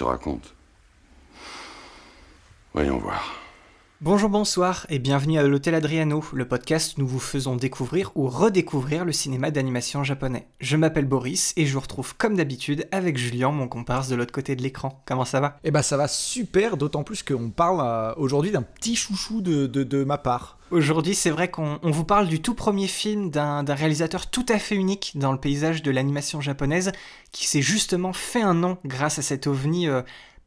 Te raconte. Voyons voir. Bonjour, bonsoir et bienvenue à l'Hôtel Adriano, le podcast où nous vous faisons découvrir ou redécouvrir le cinéma d'animation japonais. Je m'appelle Boris et je vous retrouve comme d'habitude avec Julien, mon comparse de l'autre côté de l'écran. Comment ça va? Eh ben ça va super, d'autant plus qu'on parle euh, aujourd'hui d'un petit chouchou de, de, de ma part. Aujourd'hui, c'est vrai qu'on on vous parle du tout premier film d'un d'un réalisateur tout à fait unique dans le paysage de l'animation japonaise, qui s'est justement fait un nom grâce à cet ovni euh,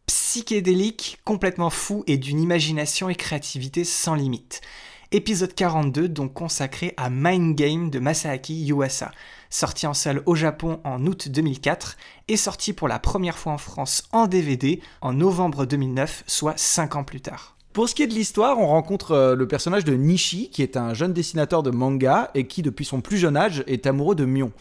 psychédélique, complètement fou et d'une imagination et créativité sans limite. Épisode 42, donc consacré à Mind Game de Masaaki Yuasa, sorti en salle au Japon en août 2004 et sorti pour la première fois en France en DVD en novembre 2009, soit 5 ans plus tard. Pour ce qui est de l'histoire, on rencontre euh, le personnage de Nishi, qui est un jeune dessinateur de manga et qui, depuis son plus jeune âge, est amoureux de Mion.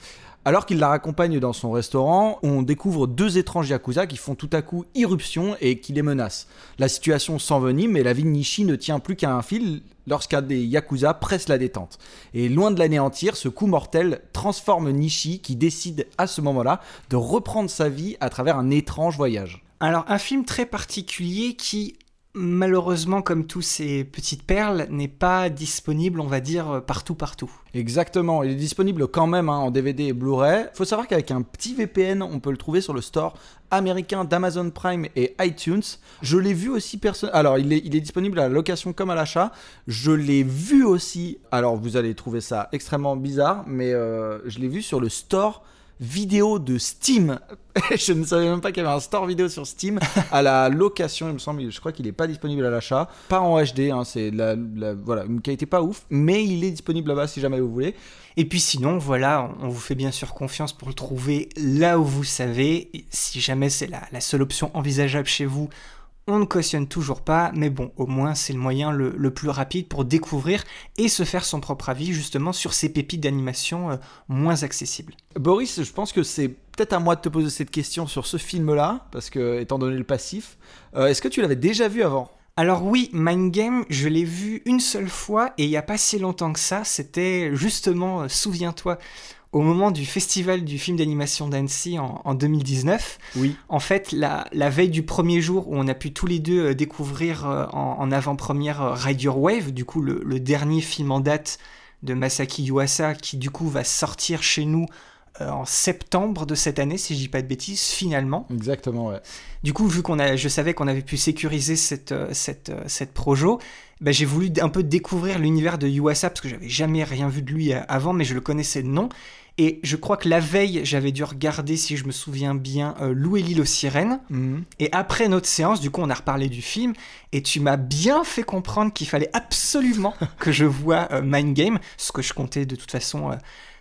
Alors qu'il la raccompagne dans son restaurant, on découvre deux étranges yakuza qui font tout à coup irruption et qui les menacent. La situation s'envenime et la vie de Nishi ne tient plus qu'à un fil lorsqu'un des yakuza presse la détente. Et loin de l'anéantir, ce coup mortel transforme Nishi qui décide à ce moment-là de reprendre sa vie à travers un étrange voyage. Alors un film très particulier qui malheureusement comme tous ces petites perles n'est pas disponible on va dire partout partout. Exactement, il est disponible quand même hein, en DVD et Blu-ray. Faut savoir qu'avec un petit VPN, on peut le trouver sur le store américain d'Amazon Prime et iTunes. Je l'ai vu aussi personne. Alors, il est, il est disponible à la location comme à l'achat. Je l'ai vu aussi. Alors, vous allez trouver ça extrêmement bizarre, mais euh, je l'ai vu sur le store vidéo de Steam. je ne savais même pas qu'il y avait un store vidéo sur Steam à la location, il me semble. Je crois qu'il n'est pas disponible à l'achat. Pas en HD, hein, c'est la, voilà, une qualité pas ouf, mais il est disponible là-bas si jamais vous voulez. Et puis sinon, voilà, on vous fait bien sûr confiance pour le trouver là où vous savez. Si jamais c'est la seule option envisageable chez vous, on ne cautionne toujours pas, mais bon, au moins c'est le moyen le, le plus rapide pour découvrir et se faire son propre avis justement sur ces pépites d'animation euh, moins accessibles. Boris, je pense que c'est peut-être à moi de te poser cette question sur ce film-là, parce que étant donné le passif, euh, est-ce que tu l'avais déjà vu avant? Alors oui, Mind Game, je l'ai vu une seule fois et il n'y a pas si longtemps que ça, c'était justement, euh, souviens-toi, au moment du festival du film d'animation d'Annecy en, en 2019. Oui. En fait, la, la veille du premier jour où on a pu tous les deux euh, découvrir euh, en, en avant-première euh, Ride Your Wave, du coup le, le dernier film en date de Masaki Yuasa qui du coup va sortir chez nous euh, en septembre de cette année, si je dis pas de bêtises, finalement. Exactement, ouais. Du coup, vu qu'on a, je savais qu'on avait pu sécuriser cette, cette, cette projo, bah, j'ai voulu un peu découvrir l'univers de Yuasa parce que j'avais jamais rien vu de lui avant, mais je le connaissais de nom. Et je crois que la veille, j'avais dû regarder, si je me souviens bien, euh, Lou et l'île aux sirènes. Mhm. Et après notre séance, du coup, on a reparlé du film, et tu m'as bien fait comprendre qu'il fallait absolument que je voie euh, Mind Game, ce que je comptais de toute façon euh,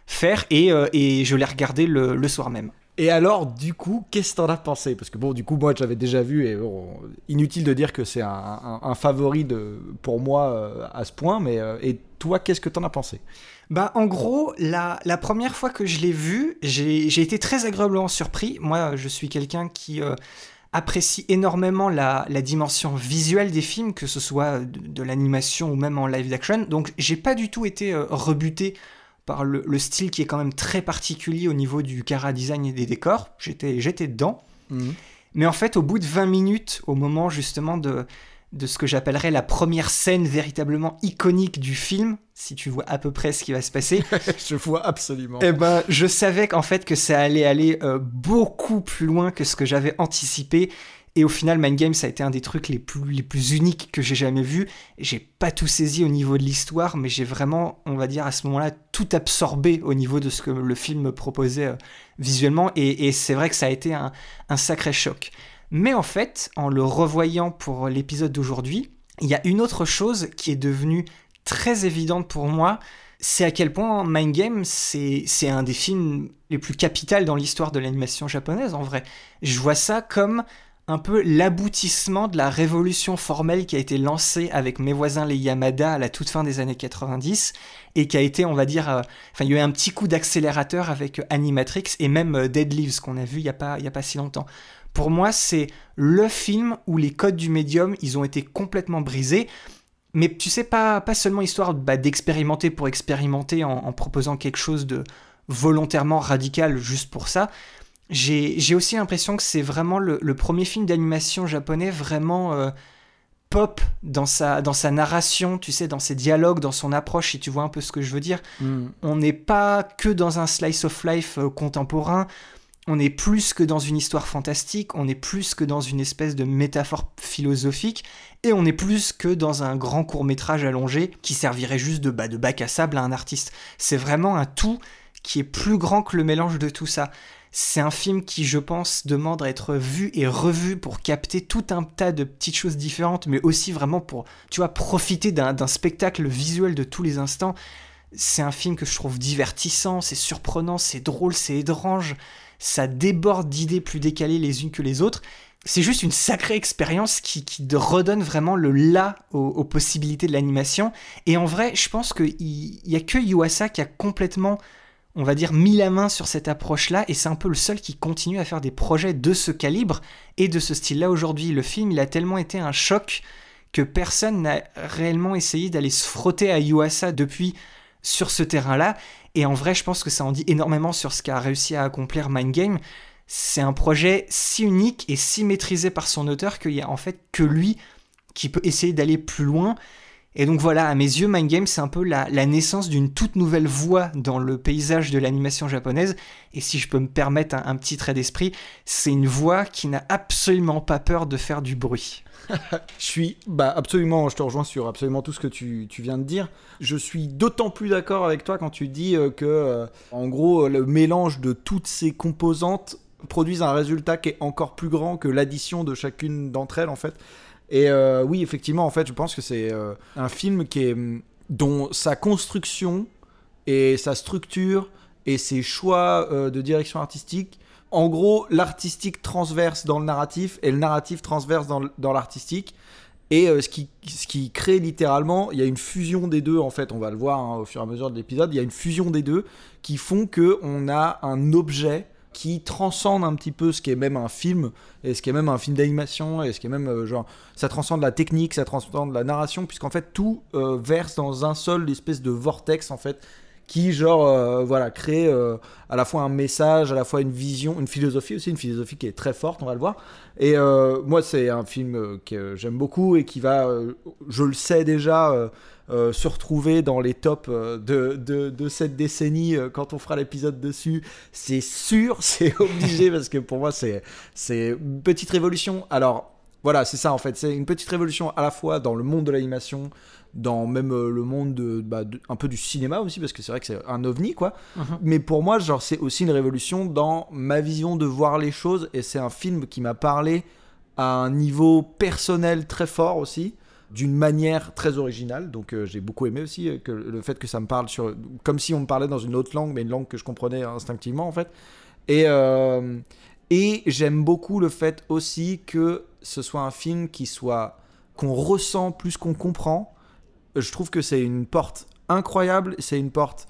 faire, et, euh, et je l'ai regardé le, le soir même. Et alors, du coup, qu'est-ce que t'en as pensé? Parce que bon, du coup, moi, j'avais déjà vu, et bon, inutile de dire que c'est un, un- un favori de, pour moi euh, à ce point, mais euh, et toi, qu'est-ce que t'en as pensé? Bah, en gros, la, la première fois que je l'ai vu, j'ai été très agréablement surpris. Moi, je suis quelqu'un qui euh, apprécie énormément la, la dimension visuelle des films, que ce soit de, de l'animation ou même en live action. Donc, j'ai pas du tout été euh, rebuté par le, le style qui est quand même très particulier au niveau du cara design et des décors. J'étais j'étais dedans. Mais en fait, au bout de 20 minutes, au moment justement de, de ce que j'appellerais la première scène véritablement iconique du film, si tu vois à peu près ce qui va se passer, Je vois absolument. eh ben, je savais qu'en fait que ça allait aller euh, beaucoup plus loin que ce que j'avais anticipé. Et au final, Mind Game, ça a été un des trucs les plus, les plus uniques que j'ai jamais vu. J'ai pas tout saisi au niveau de l'histoire, mais j'ai vraiment, on va dire, à ce moment-là, tout absorbé au niveau de ce que le film me proposait euh, visuellement. Et, et c'est vrai que ça a été un, un sacré choc. Mais en fait, en le revoyant pour l'épisode d'aujourd'hui, il y a une autre chose qui est devenue très évidente pour moi, c'est à quel point Mind Game, c'est un des films les plus capitales dans l'histoire de l'animation japonaise, en vrai. Je vois ça comme un peu l'aboutissement de la révolution formelle qui a été lancée avec mes voisins les Yamada à la toute fin des années 90 et qui a été, on va dire, euh, il y a eu un petit coup d'accélérateur avec euh, Animatrix et même euh, Dead Leaves qu'on a vu il y a pas, il y a pas si longtemps. Pour moi, c'est le film où les codes du médium, ils ont été complètement brisés. Mais tu sais, pas, pas seulement histoire bah, d'expérimenter pour expérimenter en, en proposant quelque chose de volontairement radical juste pour ça, j'ai aussi l'impression que c'est vraiment le, le, premier film d'animation japonais vraiment euh, pop dans sa, dans sa narration, tu sais, dans ses dialogues, dans son approche, si tu vois un peu ce que je veux dire. Mm. On n'est pas que dans un slice of life euh, contemporain, on est plus que dans une histoire fantastique, on est plus que dans une espèce de métaphore philosophique, et on est plus que dans un grand court métrage allongé qui servirait juste de, bac à sable à un artiste. C'est vraiment un tout qui est plus grand que le mélange de tout ça. C'est un film qui, je pense, demande à être vu et revu pour capter tout un tas de petites choses différentes, mais aussi vraiment pour, tu vois, profiter d'un spectacle visuel de tous les instants. C'est un film que je trouve divertissant, c'est surprenant, c'est drôle, c'est étrange, ça déborde d'idées plus décalées les unes que les autres. C'est juste une sacrée expérience qui, qui, redonne vraiment le là aux, aux possibilités de l'animation. Et en vrai, je pense qu'il n'y a que Yuasa qui a complètement on va dire, mis la main sur cette approche-là, et c'est un peu le seul qui continue à faire des projets de ce calibre et de ce style-là aujourd'hui. Le film, il a tellement été un choc que personne n'a réellement essayé d'aller se frotter à Yuasa depuis sur ce terrain-là, et en vrai, je pense que ça en dit énormément sur ce qu'a réussi à accomplir Mind Game. C'est un projet si unique et si maîtrisé par son auteur qu'il y a en fait que lui qui peut essayer d'aller plus loin. Et donc voilà, à mes yeux, Mind Game, c'est un peu la, naissance d'une toute nouvelle voie dans le paysage de l'animation japonaise. Et si je peux me permettre un, un petit trait d'esprit, c'est une voix qui n'a absolument pas peur de faire du bruit. je suis bah, absolument, je te rejoins sur absolument tout ce que tu, tu viens de dire. Je suis d'autant plus d'accord avec toi quand tu dis euh, que, euh, en gros, le mélange de toutes ces composantes produisent un résultat qui est encore plus grand que l'addition de chacune d'entre elles, en fait. Et euh, oui, effectivement, en fait, je pense que c'est euh, un film qui est, dont sa construction et sa structure et ses choix euh, de direction artistique, en gros, l'artistique transverse dans le narratif et le narratif transverse dans, l'artistique. Et ce, qui, ce qui crée littéralement, il y a une fusion des deux, en fait, on va le voir hein, au fur et à mesure de l'épisode, il y a une fusion des deux qui font qu'on a un objet qui transcende un petit peu ce qui est même un film et ce qui est même un film d'animation et ce qui est même euh, genre ça transcende la technique ça transcende la narration puisqu'en fait tout euh, verse dans un seul espèce de vortex en fait qui genre euh, voilà crée à la fois un message à la fois une vision une philosophie aussi une philosophie qui est très forte on va le voir. Et moi c'est un film que j'aime beaucoup et qui va je le sais déjà euh, se retrouver dans les tops euh, de, de, de cette décennie euh, quand on fera l'épisode dessus. C'est sûr, c'est obligé parce que pour moi c'est c'est une petite révolution. Alors voilà, c'est ça en fait, c'est une petite révolution à la fois dans le monde de l'animation, dans même le monde de, bah, de, un peu du cinéma aussi parce que c'est vrai que c'est un ovni quoi. Mhm. Mais pour moi, genre c'est aussi une révolution dans ma vision de voir les choses et c'est un film qui m'a parlé à un niveau personnel très fort aussi d'une manière très originale. Donc euh, j'ai beaucoup aimé aussi euh, le fait que ça me parle sur comme si on me parlait dans une autre langue, mais une langue que je comprenais instinctivement en fait. Et euh, et j'aime beaucoup le fait aussi que ce soit un film qui soit qu'on ressent plus qu'on comprend. Je trouve que c'est une porte incroyable. C'est une porte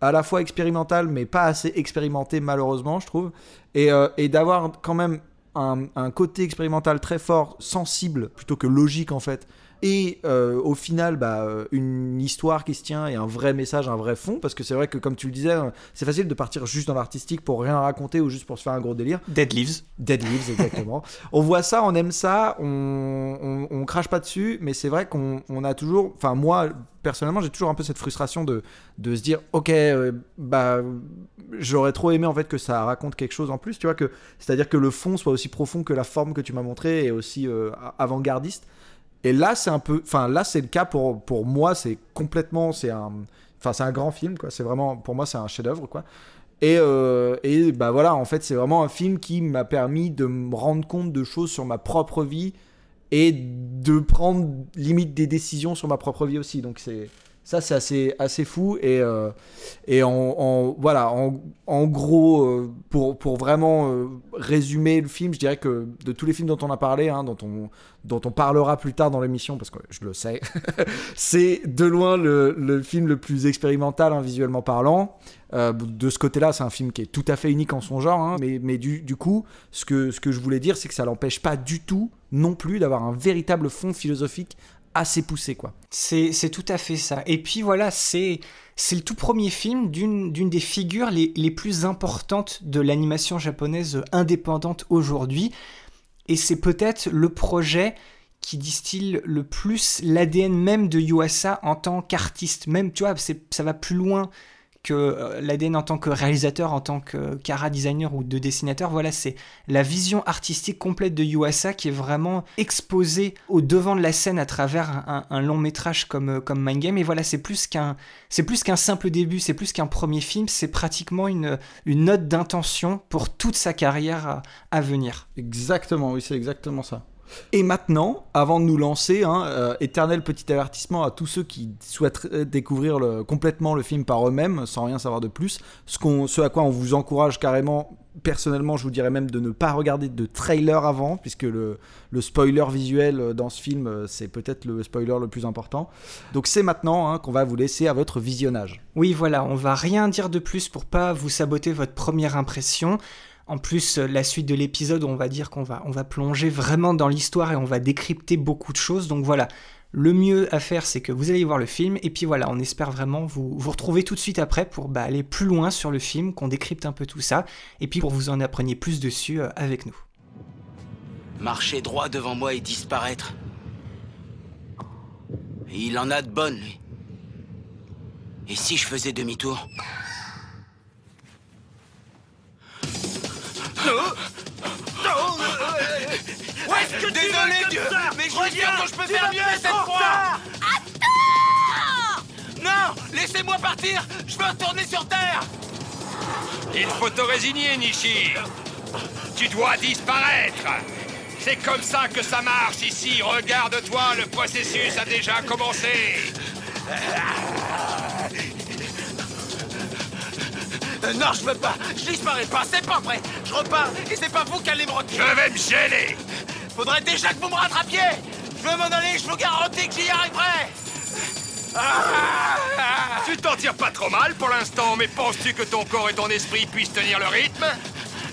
à la fois expérimentale, mais pas assez expérimentée malheureusement, je trouve. Et, d'avoir quand même un côté expérimental très fort, sensible plutôt que logique en fait et euh, au final bah, euh, une histoire qui se tient et un vrai message, un vrai fond, parce que c'est vrai que comme tu le disais, euh, c'est facile de partir juste dans l'artistique pour rien raconter ou juste pour se faire un gros délire. Dead Leaves. Dead Leaves, exactement. on voit ça, on aime ça, on, on, on crache pas dessus, mais c'est vrai qu'on on a toujours, enfin moi personnellement j'ai toujours un peu cette frustration de, de se dire ok euh, bah j'aurais trop aimé en fait que ça raconte quelque chose en plus tu vois que c'est à dire que le fond soit aussi profond que la forme que tu m'as montré et aussi euh, avant-gardiste et là, c'est un peu. Enfin, là, c'est le cas pour, pour moi. C'est complètement. C'est un. Enfin, c'est un grand film, quoi. C'est vraiment. Pour moi, c'est un chef-d'œuvre, quoi. Et, euh, et bah voilà, en fait, c'est vraiment un film qui m'a permis de me rendre compte de choses sur ma propre vie et de prendre limite des décisions sur ma propre vie aussi. Donc, c'est. Ça, c'est assez, assez fou. Et, euh, et en, voilà, en, gros, euh, pour, pour vraiment euh, résumer le film, je dirais que de tous les films dont on a parlé, hein, dont, on, dont on parlera plus tard dans l'émission, parce que je le sais, c'est de loin le, le film le plus expérimental, hein, visuellement parlant. De ce côté-là, c'est un film qui est tout à fait unique en son genre. hein. mais mais du, du coup, ce que, ce que je voulais dire, c'est que ça l'empêche pas du tout non plus d'avoir un véritable fond philosophique assez poussé, quoi. C'est tout à fait ça. Et puis voilà, c'est le tout premier film d'une des figures les, les plus importantes de l'animation japonaise indépendante aujourd'hui. Et c'est peut-être le projet qui distille le plus l'ADN même de Yuasa en tant qu'artiste. Même, tu vois, ça va plus loin que euh, l'ADN en tant que réalisateur, en tant que cara designer ou de dessinateur. Voilà, c'est la vision artistique complète de Yuasa qui est vraiment exposée au devant de la scène à travers un, long métrage comme, euh, comme Mind Game. Et voilà, c'est plus qu'un c'est plus qu'un simple début, c'est plus qu'un premier film, c'est pratiquement une, une note d'intention pour toute sa carrière à, à venir. Exactement, oui, c'est exactement ça. Et maintenant, avant de nous lancer, hein, euh, éternel petit avertissement à tous ceux qui souhaitent euh, découvrir complètement le film par eux-mêmes, sans rien savoir de plus, ce, à quoi on vous encourage carrément, personnellement, je vous dirais même de ne pas regarder de trailer avant, puisque le, le spoiler visuel euh, dans ce film, c'est peut-être le spoiler le plus important. Donc c'est maintenant hein, qu'on va vous laisser à votre visionnage. Oui, voilà, on va rien dire de plus pour pas vous saboter votre première impression. En plus, euh, la suite de l'épisode, on va dire qu'on va, on va plonger vraiment dans l'histoire et on va décrypter beaucoup de choses. Donc voilà, le mieux à faire, c'est que vous allez voir le film. Et puis voilà, on espère vraiment vous, retrouver tout de suite après pour bah, aller plus loin sur le film, qu'on décrypte un peu tout ça. Et puis pour vous en appreniez plus dessus euh, avec nous. Marcher droit devant moi et disparaître. Il en a de bonnes, lui. Et si je faisais demi-tour? Que Désolé, Dieu, mais je suis sûr que je peux faire mieux cette fois Non Laissez-moi partir Je veux retourner sur Terre Il faut te résigner, Nishi. Tu dois disparaître. C'est comme ça que ça marche ici. Regarde-toi, le processus a déjà commencé. Euh, Non, je veux pas. Je disparais pas, c'est pas vrai. Je repars, et c'est pas vous qui allez me Je retirer vais me gêner. Faudrait déjà que vous me rattrapiez. Je veux m'en aller, je vous garantis que j'y arriverai. Ah Tu t'en tires pas trop mal pour l'instant, mais penses-tu que ton corps et ton esprit puissent tenir le rythme?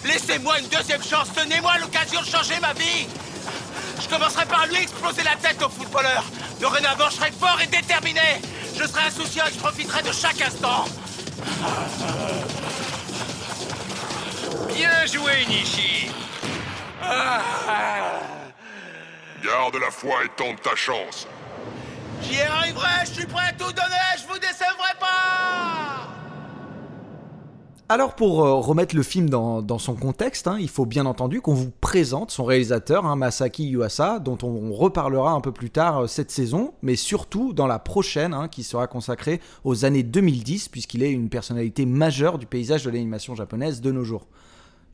Laissez-moi une deuxième chance, donnez-moi l'occasion de changer ma vie. Je commencerai par lui exploser la tête au footballeur. Dorénavant, je serai fort et déterminé. Je serai insouciant et je profiterai de chaque instant Bien joué, Nishi. Garde la foi et tente ta chance. J'y arriverai, je suis prêt à tout donner, je vous décevrai pas Alors pour euh, remettre le film dans, son contexte, hein, il faut bien entendu qu'on vous présente son réalisateur, hein, Masaki Yuasa, dont on, on reparlera un peu plus tard euh, cette saison, mais surtout dans la prochaine, hein, qui sera consacrée aux années 2010, puisqu'il est une personnalité majeure du paysage de l'animation japonaise de nos jours.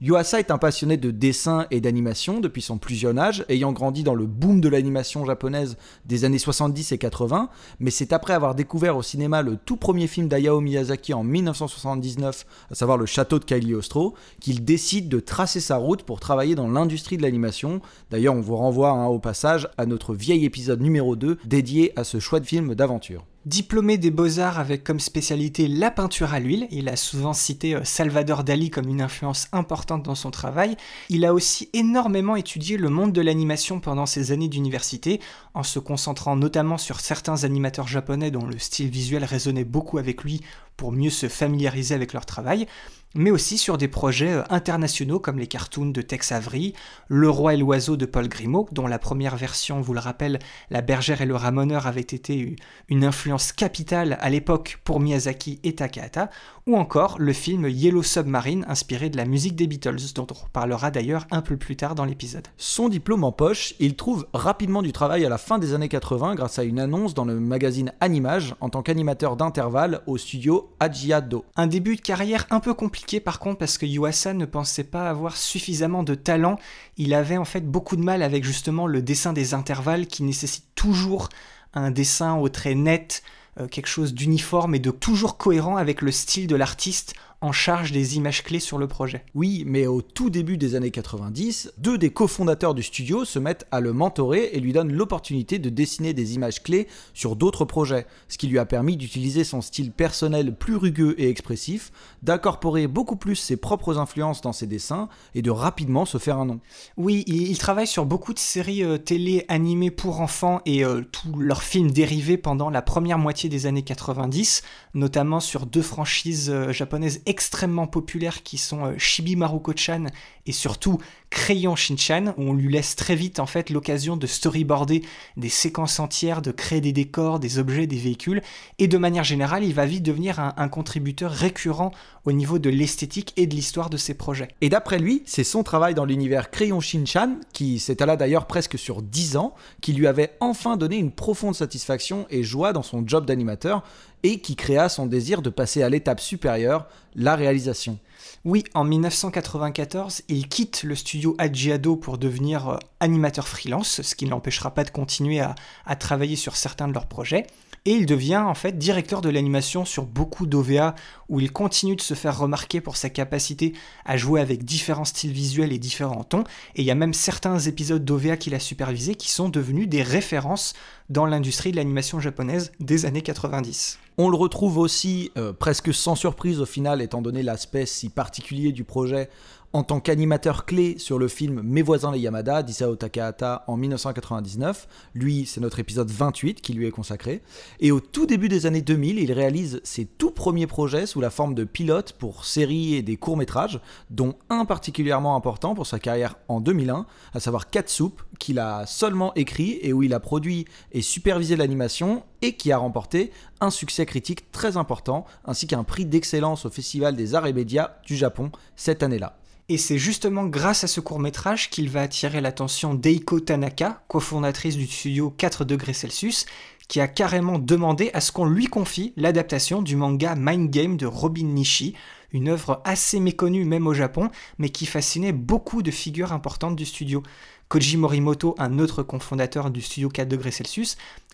Yuasa est un passionné de dessin et d'animation depuis son plus jeune âge, ayant grandi dans le boom de l'animation japonaise des années 70 et 80, mais c'est après avoir découvert au cinéma le tout premier film d'Hayao Miyazaki en 1979, à savoir le château de Cagliostro, qu'il décide de tracer sa route pour travailler dans l'industrie de l'animation. D'ailleurs, on vous renvoie hein, au passage à notre vieil épisode numéro 2 dédié à ce chouette film d'aventure. Diplômé des beaux-arts avec comme spécialité la peinture à l'huile, il a souvent cité euh, Salvador Dali comme une influence importante dans son travail. Il a aussi énormément étudié le monde de l'animation pendant ses années d'université, en se concentrant notamment sur certains animateurs japonais dont le style visuel résonnait beaucoup avec lui pour mieux se familiariser avec leur travail, mais aussi sur des projets euh, internationaux comme les cartoons de Tex Avery, Le Roi et l'Oiseau de Paul Grimaud, dont la première version, vous le rappelle, La Bergère et le Ramoneur avait été une influence capitale à l'époque pour Miyazaki et Takahata, ou encore le film Yellow Submarine inspiré de la musique des Beatles, dont on reparlera d'ailleurs un peu plus tard dans l'épisode. Son diplôme en poche, il trouve rapidement du travail à la fin des années 80 grâce à une annonce dans le magazine Animage en tant qu'animateur d'intervalle au studio Ajiado. Un début de carrière un peu compliqué par contre parce que Yuasa ne pensait pas avoir suffisamment de talent. Il avait en fait beaucoup de mal avec justement le dessin des intervalles qui nécessite toujours un dessin au trait net, euh, quelque chose d'uniforme et de toujours cohérent avec le style de l'artiste en charge des images clés sur le projet. Oui, mais au tout début des années 90, deux des cofondateurs du studio se mettent à le mentorer et lui donnent l'opportunité de dessiner des images clés sur d'autres projets, ce qui lui a permis d'utiliser son style personnel plus rugueux et expressif, d'incorporer beaucoup plus ses propres influences dans ses dessins et de rapidement se faire un nom. Oui, il, travaille sur beaucoup de séries euh, télé animées pour enfants et euh, tous leurs films dérivés pendant la première moitié des années 90, notamment sur deux franchises euh, japonaises extrêmement populaires qui sont euh, Shibi Maruko-chan et surtout Crayon Shinchan, où on lui laisse très vite en fait l'occasion de storyboarder des séquences entières, de créer des décors, des objets, des véhicules, et de manière générale, il va vite devenir un, contributeur récurrent au niveau de l'esthétique et de l'histoire de ses projets. Et d'après lui, c'est son travail dans l'univers Crayon Shinchan, qui s'étala d'ailleurs presque sur 10 ans, qui lui avait enfin donné une profonde satisfaction et joie dans son job d'animateur, et qui créa son désir de passer à l'étape supérieure, la réalisation. Oui, en 1994, il quitte le studio Agiado pour devenir euh, animateur freelance, ce qui ne l'empêchera pas de continuer à, à, travailler sur certains de leurs projets. Et il devient en fait directeur de l'animation sur beaucoup d'OVA, où il continue de se faire remarquer pour sa capacité à jouer avec différents styles visuels et différents tons. Et il y a même certains épisodes d'OVA qu'il a supervisés qui sont devenus des références dans l'industrie de l'animation japonaise des années 90. On le retrouve aussi, euh, presque sans surprise au final, étant donné l'aspect si particulier du projet, en tant qu'animateur clé sur le film Mes voisins les Yamada d'Isao Takahata en 1999. Lui, c'est notre épisode 28 qui lui est consacré. Et au tout début des années 2000, il réalise ses tout premiers projets sous la forme de pilote pour séries et des courts-métrages, dont un particulièrement important pour sa carrière en 2001, à savoir Soup, qu'il a seulement écrit et où il a produit et supervisé l'animation et qui a remporté un succès critique très important ainsi qu'un prix d'excellence au Festival des Arts et Médias du Japon cette année-là. Et c'est justement grâce à ce court métrage qu'il va attirer l'attention d'Eiko Tanaka, cofondatrice du studio 4 degrés Celsius, qui a carrément demandé à ce qu'on lui confie l'adaptation du manga Mind Game de Robin Nishi, une œuvre assez méconnue même au Japon, mais qui fascinait beaucoup de figures importantes du studio. Koji Morimoto, un autre cofondateur du studio 4 degrés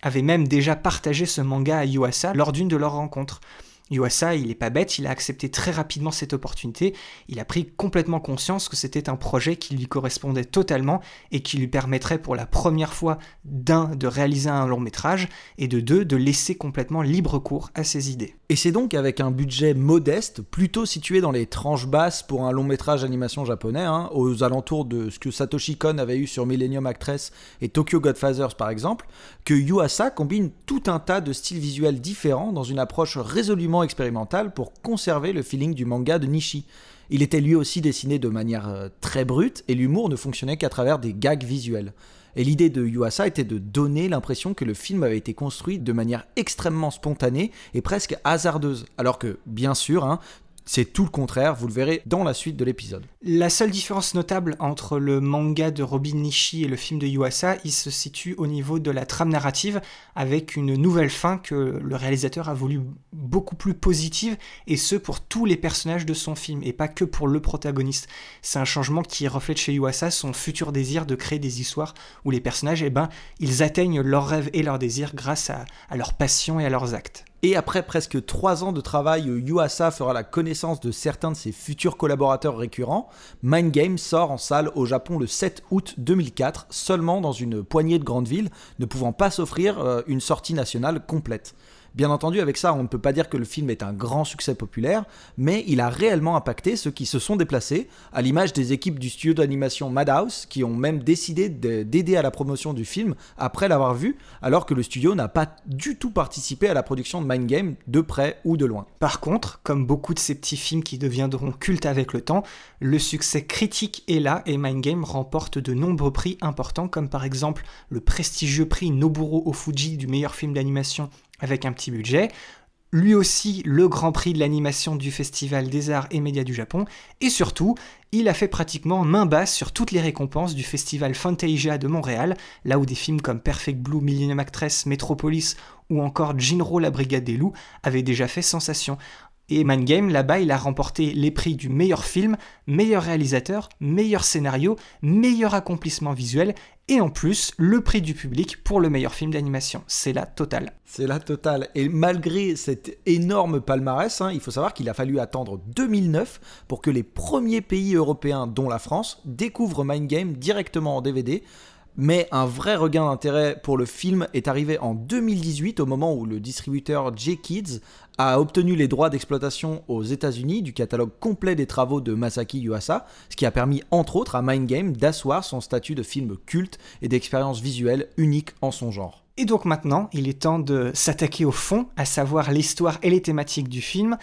avait même déjà partagé ce manga à Yuasa lors d'une de leurs rencontres. Yuasa, il n'est pas bête, il a accepté très rapidement cette opportunité, il a pris complètement conscience que c'était un projet qui lui correspondait totalement et qui lui permettrait pour la première fois d'un de réaliser un long métrage et de deux de laisser complètement libre cours à ses idées. Et c'est donc avec un budget modeste, plutôt situé dans les tranches basses pour un long métrage d'animation japonais, hein, aux alentours de ce que Satoshi Kon avait eu sur Millennium Actress et Tokyo Godfathers par exemple, que Yuasa combine tout un tas de styles visuels différents dans une approche résolument expérimental pour conserver le feeling du manga de Nishi. Il était lui aussi dessiné de manière euh, très brute et l'humour ne fonctionnait qu'à travers des gags visuels. Et l'idée de Yuasa était de donner l'impression que le film avait été construit de manière extrêmement spontanée et presque hasardeuse. Alors que, bien sûr, hein, c'est tout le contraire, vous le verrez dans la suite de l'épisode. La seule différence notable entre le manga de Robin Nishi et le film de Yuasa, il se situe au niveau de la trame narrative, avec une nouvelle fin que le réalisateur a voulu beaucoup plus positive, et ce pour tous les personnages de son film, et pas que pour le protagoniste. C'est un changement qui reflète chez Yuasa son futur désir de créer des histoires où les personnages, eh ben, ils atteignent leurs rêves et leurs désirs grâce à, à leur passion et à leurs actes. Et après presque trois ans de travail, Yuasa fera la connaissance de certains de ses futurs collaborateurs récurrents. Mind Game sort en salle au Japon le 7 août 2004, seulement dans une poignée de grandes villes, ne pouvant pas s'offrir euh, une sortie nationale complète. Bien entendu, avec ça, on ne peut pas dire que le film est un grand succès populaire, mais il a réellement impacté ceux qui se sont déplacés, à l'image des équipes du studio d'animation Madhouse, qui ont même décidé d'aider à la promotion du film après l'avoir vu, alors que le studio n'a pas du tout participé à la production de Mind Game, de près ou de loin. Par contre, comme beaucoup de ces petits films qui deviendront cultes avec le temps, le succès critique est là et Mind Game remporte de nombreux prix importants, comme par exemple le prestigieux prix Noburo Ofuji du meilleur film d'animation avec un petit budget, lui aussi le Grand Prix de l'animation du Festival des Arts et Médias du Japon, et surtout, il a fait pratiquement main basse sur toutes les récompenses du Festival Fantasia de Montréal, là où des films comme Perfect Blue, Millennium Actress, Metropolis ou encore Jinro la Brigade des Loups avaient déjà fait sensation. Et Mind Game, là-bas, il a remporté les prix du meilleur film, meilleur réalisateur, meilleur scénario, meilleur accomplissement visuel et en plus le prix du public pour le meilleur film d'animation. C'est la totale. C'est la totale. Et malgré cet énorme palmarès, hein, il faut savoir qu'il a fallu attendre 2009 pour que les premiers pays européens, dont la France, découvrent Mind Game directement en DVD. Mais un vrai regain d'intérêt pour le film est arrivé en 2018 au moment où le distributeur J-Kids a obtenu les droits d'exploitation aux États-Unis du catalogue complet des travaux de Masaki Yuasa, ce qui a permis entre autres à Mind Game d'asseoir son statut de film culte et d'expérience visuelle unique en son genre. Et donc maintenant, il est temps de s'attaquer au fond, à savoir l'histoire et les thématiques du film.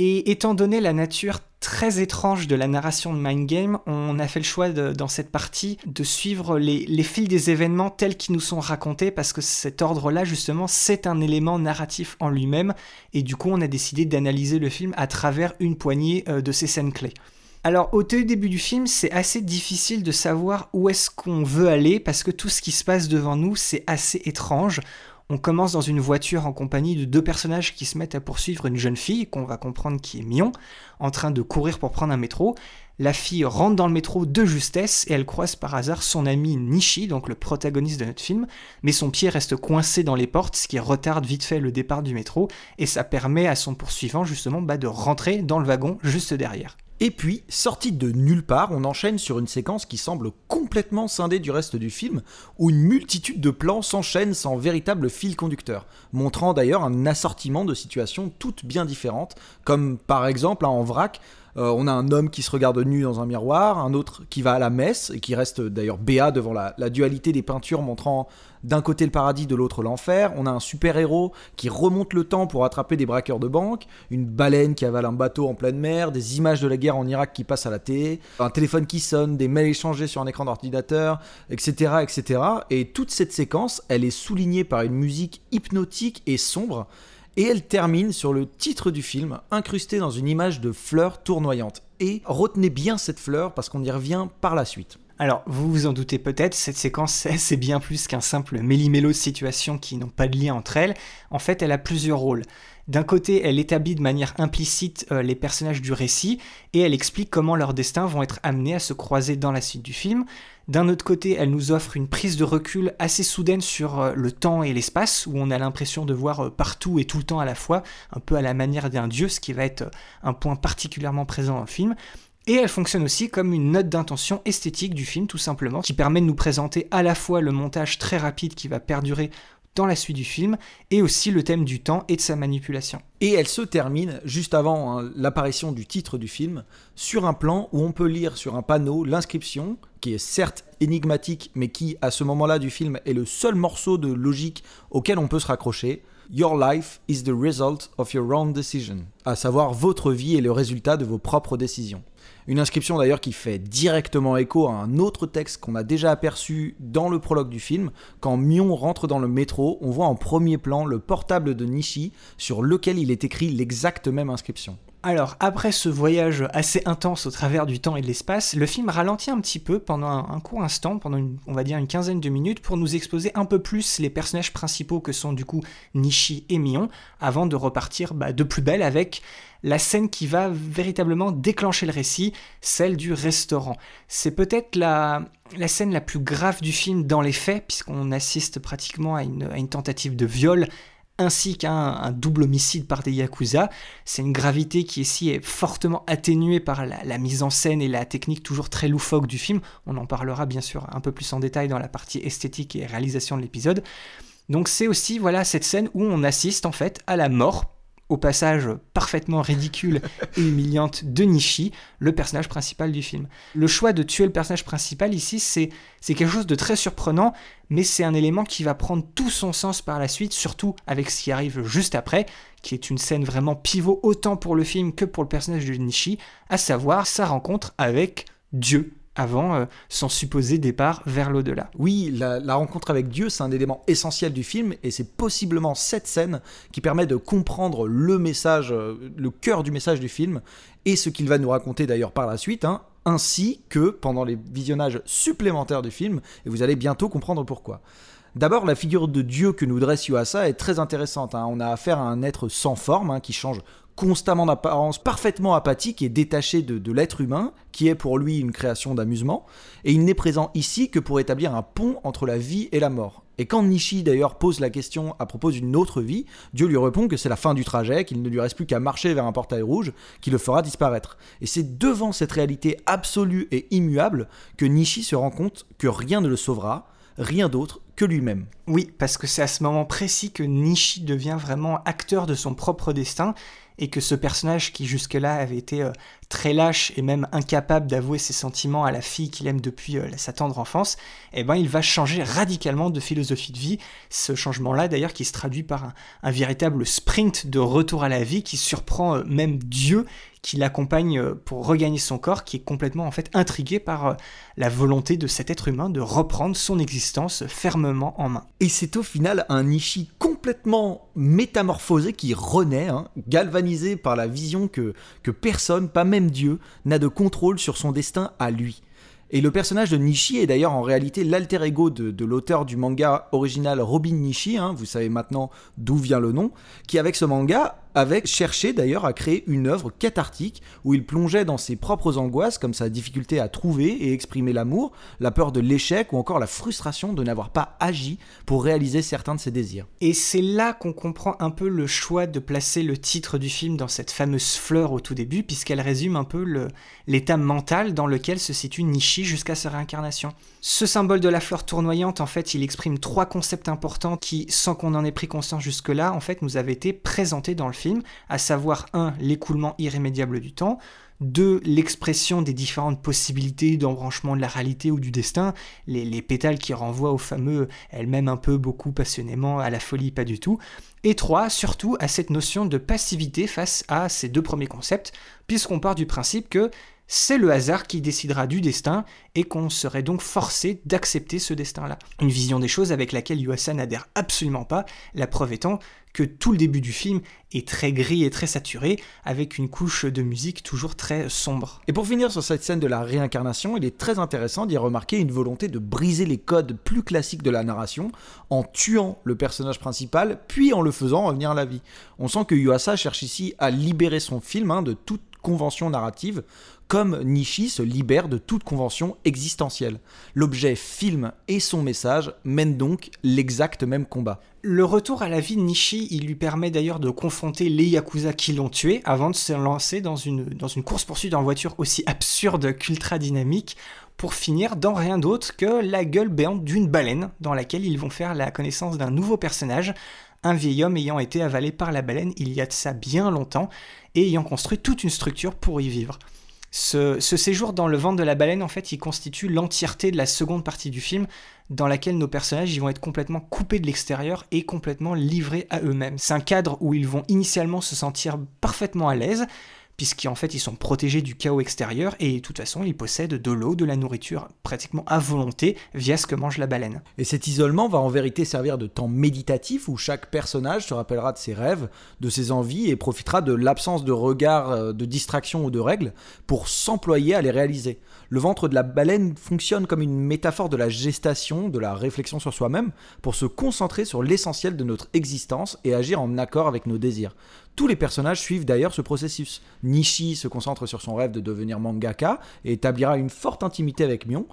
Et étant donné la nature très étrange de la narration de Mind Game, on a fait le choix dans cette partie de suivre les, les, fils des événements tels qu'ils nous sont racontés parce que cet ordre-là, justement, c'est un élément narratif en lui-même et du coup, on a décidé d'analyser le film à travers une poignée euh, de ces scènes clés. Alors au tout début du film, c'est assez difficile de savoir où est-ce qu'on veut aller parce que tout ce qui se passe devant nous, c'est assez étrange. On commence dans une voiture en compagnie de deux personnages qui se mettent à poursuivre une jeune fille, qu'on va comprendre qui est Mion, en train de courir pour prendre un métro. La fille rentre dans le métro de justesse et elle croise par hasard son ami Nishi, donc le protagoniste de notre film, mais son pied reste coincé dans les portes, ce qui retarde vite fait le départ du métro, et ça permet à son poursuivant justement bah, de rentrer dans le wagon juste derrière. Et puis, sorti de nulle part, on enchaîne sur une séquence qui semble complètement scindée du reste du film, où une multitude de plans s'enchaînent sans véritable fil conducteur, montrant d'ailleurs un assortiment de situations toutes bien différentes, comme par exemple en vrac, euh, on a un homme qui se regarde nu dans un miroir, un autre qui va à la messe et qui reste d'ailleurs béat devant la, dualité des peintures montrant d'un côté le paradis, de l'autre l'enfer. On a un super-héros qui remonte le temps pour attraper des braqueurs de banque, une baleine qui avale un bateau en pleine mer, des images de la guerre en Irak qui passent à la télé, un téléphone qui sonne, des mails échangés sur un écran d'ordinateur, etc., etc. Et toute cette séquence, elle est soulignée par une musique hypnotique et sombre et elle termine sur le titre du film, incrusté dans une image de fleurs tournoyantes. Et retenez bien cette fleur parce qu'on y revient par la suite. Alors, vous vous en doutez peut-être, cette séquence, c'est bien plus qu'un simple méli-mélo de situations qui n'ont pas de lien entre elles. En fait, elle a plusieurs rôles. D'un côté, elle établit de manière implicite euh, les personnages du récit et elle explique comment leurs destins vont être amenés à se croiser dans la suite du film. D'un autre côté, elle nous offre une prise de recul assez soudaine sur euh, le temps et l'espace, où on a l'impression de voir euh, partout et tout le temps à la fois, un peu à la manière d'un dieu, ce qui va être un point particulièrement présent dans le film. Et elle fonctionne aussi comme une note d'intention esthétique du film, tout simplement, qui permet de nous présenter à la fois le montage très rapide qui va perdurer dans la suite du film, et aussi le thème du temps et de sa manipulation. Et elle se termine, juste avant hein, l'apparition du titre du film, sur un plan où on peut lire sur un panneau l'inscription, qui est certes énigmatique, mais qui, à ce moment-là du film, est le seul morceau de logique auquel on peut se raccrocher. Your life is the result of your own decision, à savoir votre vie est le résultat de vos propres décisions. Une inscription d'ailleurs qui fait directement écho à un autre texte qu'on a déjà aperçu dans le prologue du film. Quand Mion rentre dans le métro, on voit en premier plan le portable de Nishi sur lequel il est écrit l'exacte même inscription. Alors, après ce voyage assez intense au travers du temps et de l'espace, le film ralentit un petit peu pendant un, court instant, pendant on va dire une quinzaine de minutes, pour nous exposer un peu plus les personnages principaux que sont du coup Nishi et Mion, avant de repartir bah, de plus belle avec la scène qui va véritablement déclencher le récit, celle du restaurant. C'est peut-être la, scène la plus grave du film dans les faits, puisqu'on assiste pratiquement à une tentative de viol ainsi qu'un un double homicide par des Yakuza. C'est une gravité qui ici est fortement atténuée par la, mise en scène et la technique toujours très loufoque du film. On en parlera bien sûr un peu plus en détail dans la partie esthétique et réalisation de l'épisode. Donc c'est aussi voilà cette scène où on assiste en fait à la mort au passage parfaitement ridicule et humiliante de Nishi, le personnage principal du film. Le choix de tuer le personnage principal ici, c'est quelque chose de très surprenant, mais c'est un élément qui va prendre tout son sens par la suite, surtout avec ce qui arrive juste après, qui est une scène vraiment pivot autant pour le film que pour le personnage de Nishi, à savoir sa rencontre avec Dieu, avant euh, son supposé départ vers l'au-delà. Oui, la, rencontre avec Dieu, c'est un élément essentiel du film, et c'est possiblement cette scène qui permet de comprendre le message, euh, le cœur du message du film, et ce qu'il va nous raconter d'ailleurs par la suite, hein, ainsi que pendant les visionnages supplémentaires du film, et vous allez bientôt comprendre pourquoi. D'abord, la figure de Dieu que nous dresse Yuasa est très intéressante. Hein. On a affaire à un être sans forme, hein, qui change constamment d'apparence parfaitement apathique et détaché de, l'être humain, qui est pour lui une création d'amusement, et il n'est présent ici que pour établir un pont entre la vie et la mort. Et quand Nishi d'ailleurs pose la question à propos d'une autre vie, Dieu lui répond que c'est la fin du trajet, qu'il ne lui reste plus qu'à marcher vers un portail rouge qui le fera disparaître. Et c'est devant cette réalité absolue et immuable que Nishi se rend compte que rien ne le sauvera, rien d'autre que lui-même. Oui, parce que c'est à ce moment précis que Nishi devient vraiment acteur de son propre destin et que ce personnage qui jusque-là avait été euh, très lâche et même incapable d'avouer ses sentiments à la fille qu'il aime depuis euh, sa tendre enfance, eh ben il va changer radicalement de philosophie de vie. Ce changement-là, d'ailleurs, qui se traduit par un, véritable sprint de retour à la vie qui surprend euh, même Dieu qui l'accompagne euh, pour regagner son corps, qui est complètement en fait intrigué par la volonté de cet être humain de reprendre son existence fermement en main. Et c'est au final un Nishi complètement métamorphosé qui renaît, hein, galvanisé par la vision que, que personne, pas même Dieu, n'a de contrôle sur son destin à lui. Et le personnage de Nishi est d'ailleurs en réalité l'alter ego de, l'auteur du manga original Robin Nishi, hein, vous savez maintenant d'où vient le nom, qui avec ce manga avait cherché d'ailleurs à créer une œuvre cathartique où il plongeait dans ses propres angoisses comme sa difficulté à trouver et exprimer l'amour, la peur de l'échec ou encore la frustration de n'avoir pas agi pour réaliser certains de ses désirs. Et c'est là qu'on comprend un peu le choix de placer le titre du film dans cette fameuse fleur au tout début puisqu'elle résume un peu l'état mental dans lequel se situe Nishi jusqu'à sa réincarnation. Ce symbole de la fleur tournoyante, en fait, il exprime trois concepts importants qui, sans qu'on en ait pris conscience jusque-là, en fait, nous avaient été présentés dans le film, à savoir un, l'écoulement irrémédiable du temps, deux, l'expression des différentes possibilités d'embranchement de la réalité ou du destin, les, les pétales qui renvoient au fameux elle-même un peu, beaucoup, passionnément, à la folie, pas du tout, et trois, surtout à cette notion de passivité face à ces deux premiers concepts, puisqu'on part du principe que c'est le hasard qui décidera du destin et qu'on serait donc forcé d'accepter ce destin-là. Une vision des choses avec laquelle Yuasa n'adhère absolument pas, la preuve étant que tout le début du film est très gris et très saturé, avec une couche de musique toujours très sombre. Et pour finir sur cette scène de la réincarnation, il est très intéressant d'y remarquer une volonté de briser les codes plus classiques de la narration, en tuant le personnage principal, puis en le faisant revenir à la vie. On sent que Yuasa cherche ici à libérer son film hein, de toute convention narrative, comme Nishi se libère de toute convention existentielle. L'objet film et son message mènent donc l'exact même combat. Le retour à la vie de Nishi, il lui permet d'ailleurs de confronter les Yakuza qui l'ont tué avant de se lancer dans une, course-poursuite en voiture aussi absurde qu'ultra dynamique pour finir dans rien d'autre que la gueule béante d'une baleine dans laquelle ils vont faire la connaissance d'un nouveau personnage, un vieil homme ayant été avalé par la baleine il y a de ça bien longtemps et ayant construit toute une structure pour y vivre. Ce, séjour dans le ventre de la baleine, en fait, il constitue l'entièreté de la seconde partie du film, dans laquelle nos personnages vont être complètement coupés de l'extérieur et complètement livrés à eux-mêmes. C'est un cadre où ils vont initialement se sentir parfaitement à l'aise, puisqu'en fait ils sont protégés du chaos extérieur et de toute façon ils possèdent de l'eau, de la nourriture pratiquement à volonté via ce que mange la baleine. Et cet isolement va en vérité servir de temps méditatif où chaque personnage se rappellera de ses rêves, de ses envies et profitera de l'absence de regard, de distraction ou de règles pour s'employer à les réaliser. Le ventre de la baleine fonctionne comme une métaphore de la gestation, de la réflexion sur soi-même, pour se concentrer sur l'essentiel de notre existence et agir en accord avec nos désirs. Tous les personnages suivent d'ailleurs ce processus. Nishi se concentre sur son rêve de devenir mangaka et établira une forte intimité avec Mion.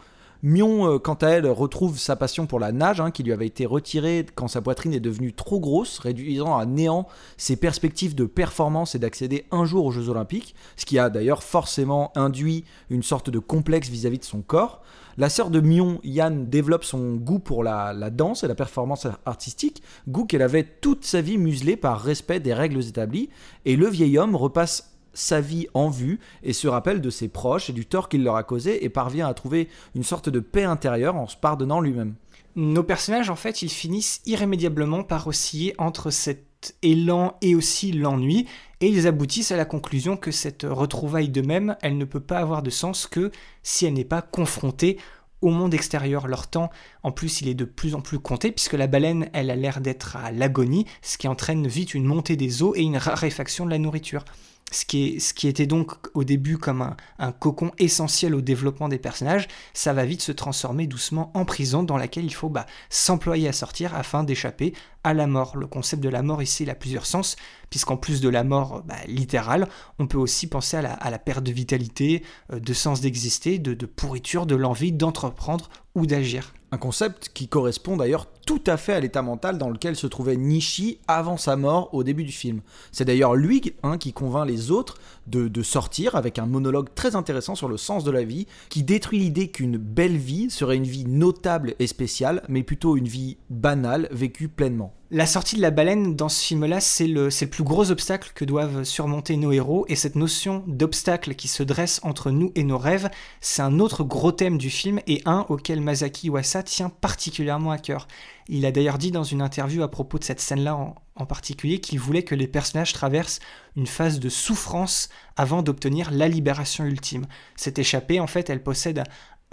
Mion, euh, quant à elle, retrouve sa passion pour la nage, hein, qui lui avait été retirée quand sa poitrine est devenue trop grosse, réduisant à néant ses perspectives de performance et d'accéder un jour aux Jeux Olympiques, ce qui a d'ailleurs forcément induit une sorte de complexe vis-à-vis -vis de son corps. La sœur de Mion, Yann, développe son goût pour la, la, danse et la performance artistique, goût qu'elle avait toute sa vie muselé par respect des règles établies, et le vieil homme repasse sa vie en vue et se rappelle de ses proches et du tort qu'il leur a causé et parvient à trouver une sorte de paix intérieure en se pardonnant lui-même. Nos personnages, en fait, ils finissent irrémédiablement par osciller entre cet élan et aussi l'ennui, et ils aboutissent à la conclusion que cette retrouvaille d'eux-mêmes, elle ne peut pas avoir de sens que si elle n'est pas confrontée au monde extérieur. Leur temps, en plus, il est de plus en plus compté, puisque la baleine, elle a l'air d'être à l'agonie, ce qui entraîne vite une montée des eaux et une raréfaction de la nourriture. Ce qui, était donc au début comme un, cocon essentiel au développement des personnages, ça va vite se transformer doucement en prison dans laquelle il faut bah, s'employer à sortir afin d'échapper à la mort. Le concept de la mort ici a plusieurs sens, puisqu'en plus de la mort bah, littérale, on peut aussi penser à la, perte de vitalité, euh, de sens d'exister, de, de pourriture, de l'envie d'entreprendre ou d'agir. Un concept qui correspond d'ailleurs tout à fait à l'état mental dans lequel se trouvait Nishi avant sa mort au début du film. C'est d'ailleurs lui hein, qui convainc les autres de, sortir avec un monologue très intéressant sur le sens de la vie, qui détruit l'idée qu'une belle vie serait une vie notable et spéciale, mais plutôt une vie banale vécue pleinement. La sortie de la baleine dans ce film-là, c'est le, le, plus gros obstacle que doivent surmonter nos héros, et cette notion d'obstacle qui se dresse entre nous et nos rêves, c'est un autre gros thème du film, et un auquel Masaki Iwasa tient particulièrement à cœur. Il a d'ailleurs dit dans une interview à propos de cette scène-là en, particulier qu'il voulait que les personnages traversent une phase de souffrance avant d'obtenir la libération ultime. Cette échappée, en fait, elle possède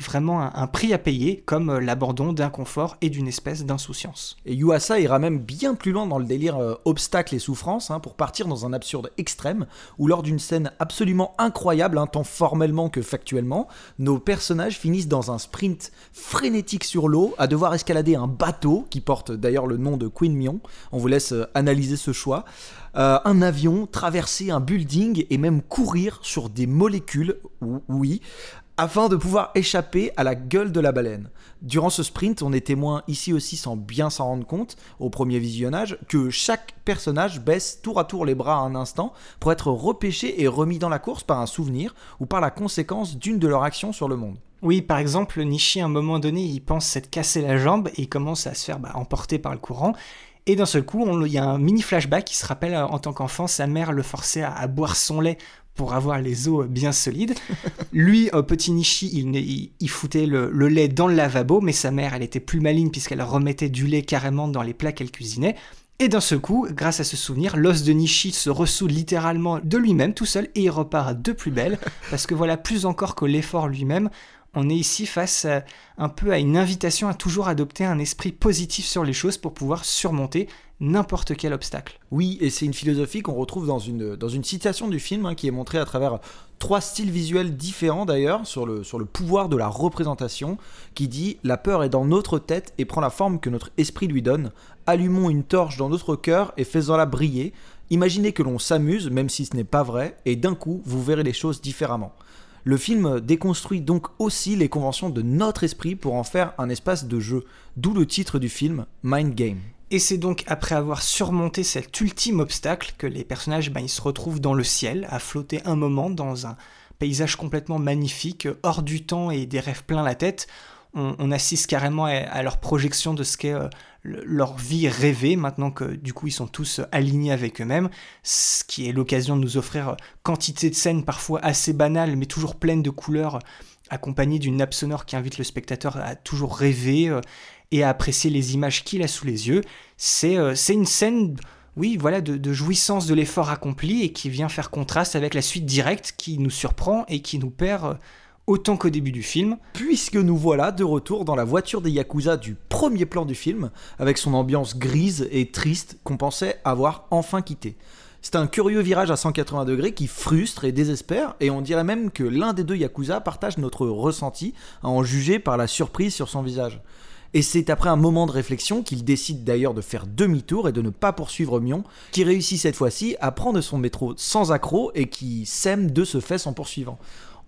vraiment un, prix à payer, comme euh, l'abandon d'un confort et d'une espèce d'insouciance. Et Yuasa ira même bien plus loin dans le délire euh, obstacle et souffrance, hein, pour partir dans un absurde extrême, où lors d'une scène absolument incroyable, hein, tant formellement que factuellement, nos personnages finissent dans un sprint frénétique sur l'eau, à devoir escalader un bateau, qui porte d'ailleurs le nom de Queen Mion, on vous laisse euh, analyser ce choix, euh, un avion, traverser un building et même courir sur des molécules, oui, afin de pouvoir échapper à la gueule de la baleine. Durant ce sprint, on est témoin ici aussi sans bien s'en rendre compte au premier visionnage que chaque personnage baisse tour à tour les bras un instant pour être repêché et remis dans la course par un souvenir ou par la conséquence d'une de leurs actions sur le monde. Oui, par exemple, Nishi, à un moment donné, il pense s'être cassé la jambe et commence à se faire bah, emporter par le courant. Et d'un seul coup, il y a un mini flashback qui se rappelle en tant qu'enfant, sa mère le forçait à, à, boire son lait pour avoir les os bien solides. Lui, euh, petit Nishi, il, il, il foutait le, le, lait dans le lavabo, mais sa mère, elle était plus maligne puisqu'elle remettait du lait carrément dans les plats qu'elle cuisinait. Et d'un seul coup, grâce à ce souvenir, l'os de Nishi se ressoude littéralement de lui-même tout seul et il repart de plus belle, parce que voilà, plus encore que l'effort lui-même, on est ici face à, un peu à une invitation à toujours adopter un esprit positif sur les choses pour pouvoir surmonter n'importe quel obstacle. Oui, et c'est une philosophie qu'on retrouve dans une, dans une citation du film hein, qui est montrée à travers trois styles visuels différents d'ailleurs sur le, sur le pouvoir de la représentation qui dit La peur est dans notre tête et prend la forme que notre esprit lui donne. Allumons une torche dans notre cœur et faisons-la briller. Imaginez que l'on s'amuse, même si ce n'est pas vrai, et d'un coup, vous verrez les choses différemment. Le film déconstruit donc aussi les conventions de notre esprit pour en faire un espace de jeu, d'où le titre du film, Mind Game. Et c'est donc après avoir surmonté cet ultime obstacle que les personnages ben, se retrouvent dans le ciel, à flotter un moment dans un paysage complètement magnifique, hors du temps et des rêves plein la tête. On, assiste carrément à, à, leur projection de ce qu'est euh, leur vie rêvée, maintenant que du coup ils sont tous alignés avec eux-mêmes, ce qui est l'occasion de nous offrir quantité de scènes parfois assez banales, mais toujours pleines de couleurs, accompagnées d'une nappe sonore qui invite le spectateur à toujours rêver euh, et à apprécier les images qu'il a sous les yeux. C'est euh, une scène oui, voilà, de, de jouissance de l'effort accompli et qui vient faire contraste avec la suite directe qui nous surprend et qui nous perd euh, autant qu'au début du film. Puisque nous voilà de retour dans la voiture des Yakuza du premier plan du film, avec son ambiance grise et triste qu'on pensait avoir enfin quitté. C'est un curieux virage à 180 degrés qui frustre et désespère, et on dirait même que l'un des deux Yakuza partage notre ressenti, à en juger par la surprise sur son visage. Et c'est après un moment de réflexion qu'il décide d'ailleurs de faire demi-tour et de ne pas poursuivre Mion, qui réussit cette fois-ci à prendre son métro sans accroc et qui sème de ce fait son poursuivant.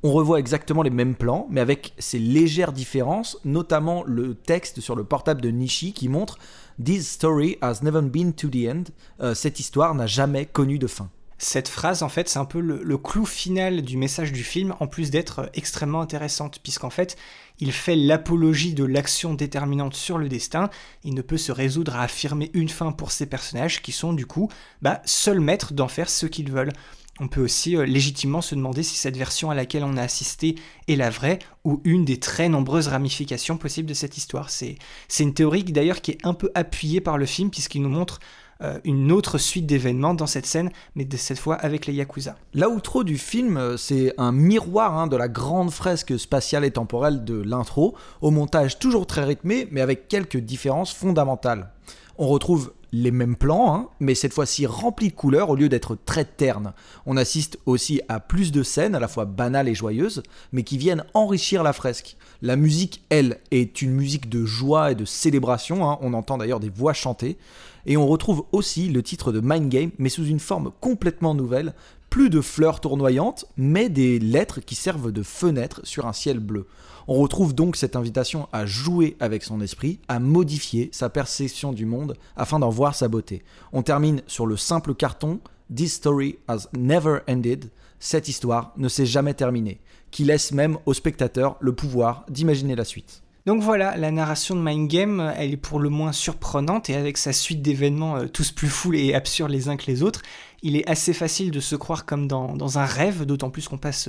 On revoit exactement les mêmes plans, mais avec ces légères différences, notamment le texte sur le portable de Nishi qui montre This story has never been to the end. Euh, cette histoire n'a jamais connu de fin. Cette phrase, en fait, c'est un peu le, clou final du message du film, en plus d'être extrêmement intéressante, puisqu'en fait, il fait l'apologie de l'action déterminante sur le destin. Il ne peut se résoudre à affirmer une fin pour ses personnages, qui sont du coup bah, seuls maîtres d'en faire ce qu'ils veulent. On peut aussi euh, légitimement se demander si cette version à laquelle on a assisté est la vraie ou une des très nombreuses ramifications possibles de cette histoire. C'est une théorie d'ailleurs qui est un peu appuyée par le film puisqu'il nous montre euh, une autre suite d'événements dans cette scène, mais de cette fois avec les Yakuza. L'outro du film, euh, c'est un miroir hein, de la grande fresque spatiale et temporelle de l'intro, au montage toujours très rythmé, mais avec quelques différences fondamentales. On retrouve les mêmes plans, hein, mais cette fois-ci remplis de couleurs au lieu d'être très ternes. On assiste aussi à plus de scènes, à la fois banales et joyeuses, mais qui viennent enrichir la fresque. La musique, elle, est une musique de joie et de célébration, hein. on entend d'ailleurs des voix chantées, et on retrouve aussi le titre de Mind Game, mais sous une forme complètement nouvelle, plus de fleurs tournoyantes, mais des lettres qui servent de fenêtres sur un ciel bleu. On retrouve donc cette invitation à jouer avec son esprit, à modifier sa perception du monde afin d'en voir sa beauté. On termine sur le simple carton This story has never ended. Cette histoire ne s'est jamais terminée, qui laisse même au spectateur le pouvoir d'imaginer la suite. Donc voilà, la narration de Mind Game, elle est pour le moins surprenante et avec sa suite d'événements euh, tous plus fous et absurdes les uns que les autres, il est assez facile de se croire comme dans, dans un rêve, d'autant plus qu'on passe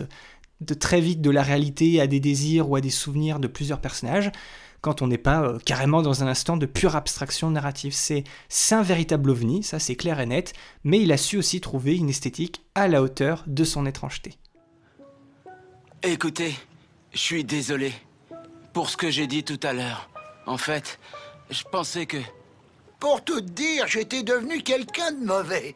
de très vite de la réalité à des désirs ou à des souvenirs de plusieurs personnages quand on n'est pas euh, carrément dans un instant de pure abstraction narrative. C'est un véritable ovni, ça c'est clair et net, mais il a su aussi trouver une esthétique à la hauteur de son étrangeté. Écoutez, je suis désolé pour ce que j'ai dit tout à l'heure. En fait, je pensais que... Pour tout dire, j'étais devenu quelqu'un de mauvais.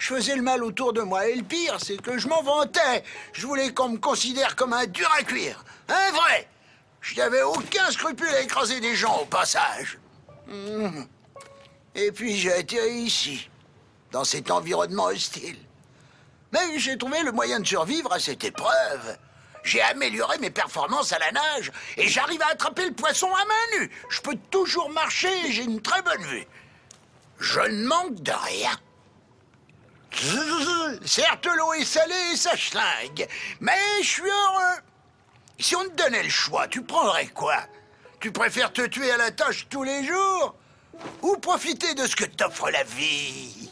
Je faisais le mal autour de moi. Et le pire, c'est que je m'en vantais. Je voulais qu'on me considère comme un dur à cuire. Un vrai. Je n'avais aucun scrupule à écraser des gens au passage. Et puis j'ai atterri ici, dans cet environnement hostile. Mais j'ai trouvé le moyen de survivre à cette épreuve. J'ai amélioré mes performances à la nage et j'arrive à attraper le poisson à main nue. Je peux toujours marcher et j'ai une très bonne vue. Je ne manque de rien. Certes, l'eau est salée et ça schlingue, mais je suis heureux. Si on te donnait le choix, tu prendrais quoi? Tu préfères te tuer à la tâche tous les jours Ou profiter de ce que t'offre la vie?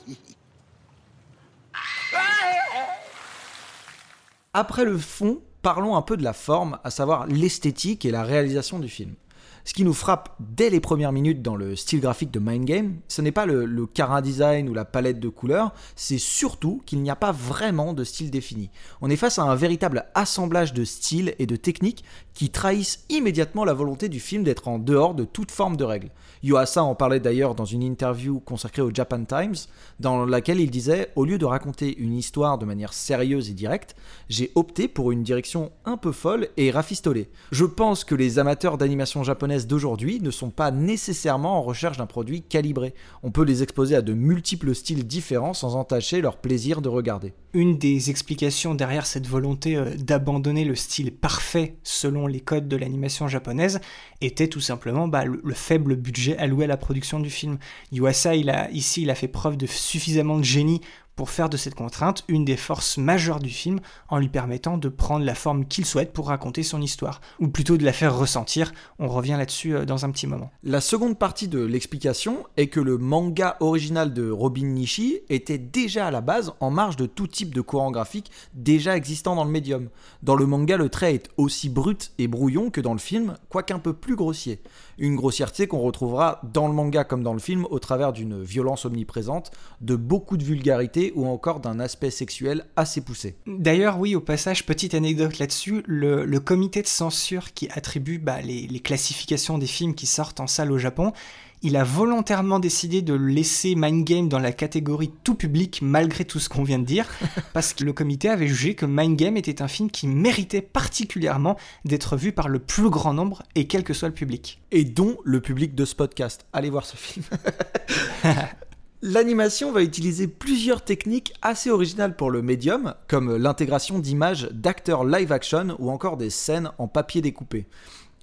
Après le fond, parlons un peu de la forme, à savoir l'esthétique et la réalisation du film. Ce qui nous frappe dès les premières minutes dans le style graphique de Mind Game, ce n'est pas le, le design ou la palette de couleurs, c'est surtout qu'il n'y a pas vraiment de style défini. On est face à un véritable assemblage de styles et de techniques qui trahissent immédiatement la volonté du film d'être en dehors de toute forme de règles. Yuasa en parlait d'ailleurs dans une interview consacrée au Japan Times, dans laquelle il disait Au lieu de raconter une histoire de manière sérieuse et directe, j'ai opté pour une direction un peu folle et rafistolée. Je pense que les amateurs d'animation japonaise d'aujourd'hui ne sont pas nécessairement en recherche d'un produit calibré. On peut les exposer à de multiples styles différents sans entacher leur plaisir de regarder. Une des explications derrière cette volonté euh, d'abandonner le style parfait selon les codes de l'animation japonaise était tout simplement bah, le, le, faible budget alloué à la production du film. Yuasa, ici, il a fait preuve de suffisamment de génie pour faire de cette contrainte une des forces majeures du film en lui permettant de prendre la forme qu'il souhaite pour raconter son histoire, ou plutôt de la faire ressentir, on revient là-dessus euh, dans un petit moment. La seconde partie de l'explication est que le manga original de Robin Nishi était déjà à la base en marge de tout type de courant graphique déjà existant dans le médium. Dans le manga, le trait est aussi brut et brouillon que dans le film, quoique un peu plus grossier. Une grossièreté qu'on retrouvera dans le manga comme dans le film au travers d'une violence omniprésente, de beaucoup de vulgarité ou encore d'un aspect sexuel assez poussé. D'ailleurs, oui, au passage, petite anecdote là-dessus, le, comité de censure qui attribue bah, les classifications des films qui sortent en salle au Japon, il a volontairement décidé de laisser Mind Game dans la catégorie tout public malgré tout ce qu'on vient de dire, parce que le comité avait jugé que Mind Game était un film qui méritait particulièrement d'être vu par le plus grand nombre et quel que soit le public. Et dont le public de ce podcast. Allez voir ce film. L'animation va utiliser plusieurs techniques assez originales pour le médium, comme l'intégration d'images d'acteurs live action ou encore des scènes en papier découpé.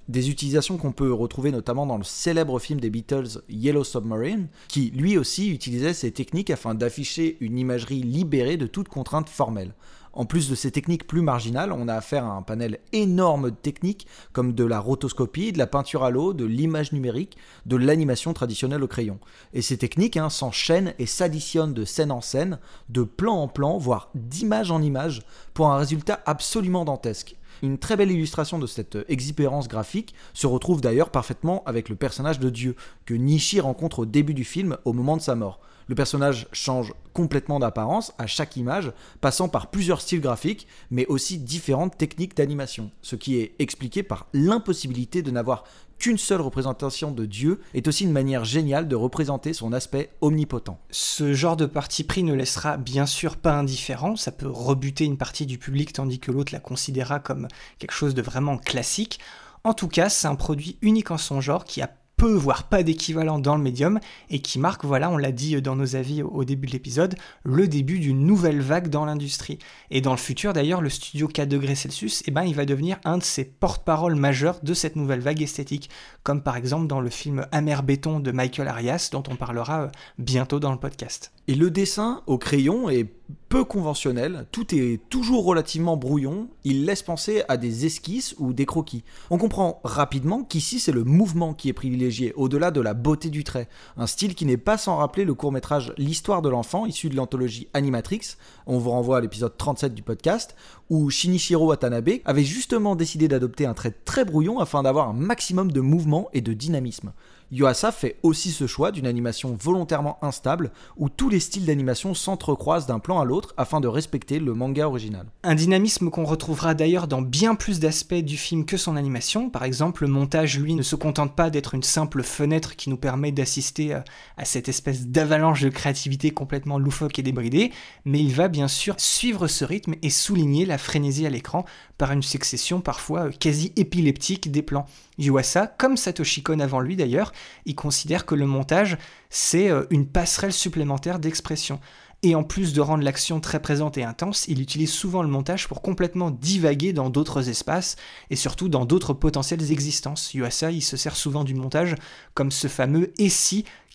Des utilisations qu'on peut retrouver notamment dans le célèbre film des Beatles Yellow Submarine, qui lui aussi utilisait ces techniques afin d'afficher une imagerie libérée de toute contrainte formelle. En plus de ces techniques plus marginales, on a affaire à un panel énorme de techniques comme de la rotoscopie, de la peinture à l'eau, de l'image numérique, de l'animation traditionnelle au crayon. Et ces techniques hein, s'enchaînent et s'additionnent de scène en scène, de plan en plan, voire d'image en image, pour un résultat absolument dantesque. Une très belle illustration de cette exubérance graphique se retrouve d'ailleurs parfaitement avec le personnage de Dieu que Nishi rencontre au début du film au moment de sa mort. Le personnage change complètement d'apparence à chaque image, passant par plusieurs styles graphiques, mais aussi différentes techniques d'animation, ce qui est expliqué par l'impossibilité de n'avoir qu'une seule représentation de Dieu est aussi une manière géniale de représenter son aspect omnipotent. Ce genre de parti pris ne laissera bien sûr pas indifférent, ça peut rebuter une partie du public tandis que l'autre la considérera comme quelque chose de vraiment classique. En tout cas, c'est un produit unique en son genre qui a peu voire pas d'équivalent dans le médium et qui marque, voilà, on l'a dit dans nos avis au début de l'épisode, le début d'une nouvelle vague dans l'industrie. Et dans le futur d'ailleurs, le studio 4 degrés Celsius, eh ben, il va devenir un de ces porte-paroles majeurs de cette nouvelle vague esthétique, comme par exemple dans le film Amer béton de Michael Arias dont on parlera euh, bientôt dans le podcast. Et le dessin au crayon est peu conventionnel, tout est toujours relativement brouillon, il laisse penser à des esquisses ou des croquis. On comprend rapidement qu'ici c'est le mouvement qui est privilégié, au-delà de la beauté du trait. Un style qui n'est pas sans rappeler le court-métrage L'histoire de l'enfant, issu de l'anthologie Animatrix, on vous renvoie à l'épisode 37 du podcast, où Shinichiro Watanabe avait justement décidé d'adopter un trait très brouillon afin d'avoir un maximum de mouvement et de dynamisme. Yuasa fait aussi ce choix d'une animation volontairement instable où tous les styles d'animation s'entrecroisent d'un plan à l'autre afin de respecter le manga original. Un dynamisme qu'on retrouvera d'ailleurs dans bien plus d'aspects du film que son animation. Par exemple, le montage, lui, ne se contente pas d'être une simple fenêtre qui nous permet d'assister à, à cette espèce d'avalanche de créativité complètement loufoque et débridée, mais il va bien sûr suivre ce rythme et souligner la frénésie à l'écran par une succession parfois quasi épileptique des plans. Yuasa, comme Satoshi Kon avant lui d'ailleurs, il considère que le montage, c'est euh, une passerelle supplémentaire d'expression. Et en plus de rendre l'action très présente et intense, il utilise souvent le montage pour complètement divaguer dans d'autres espaces et surtout dans d'autres potentielles existences. Yuasa, il se sert souvent du montage comme ce fameux et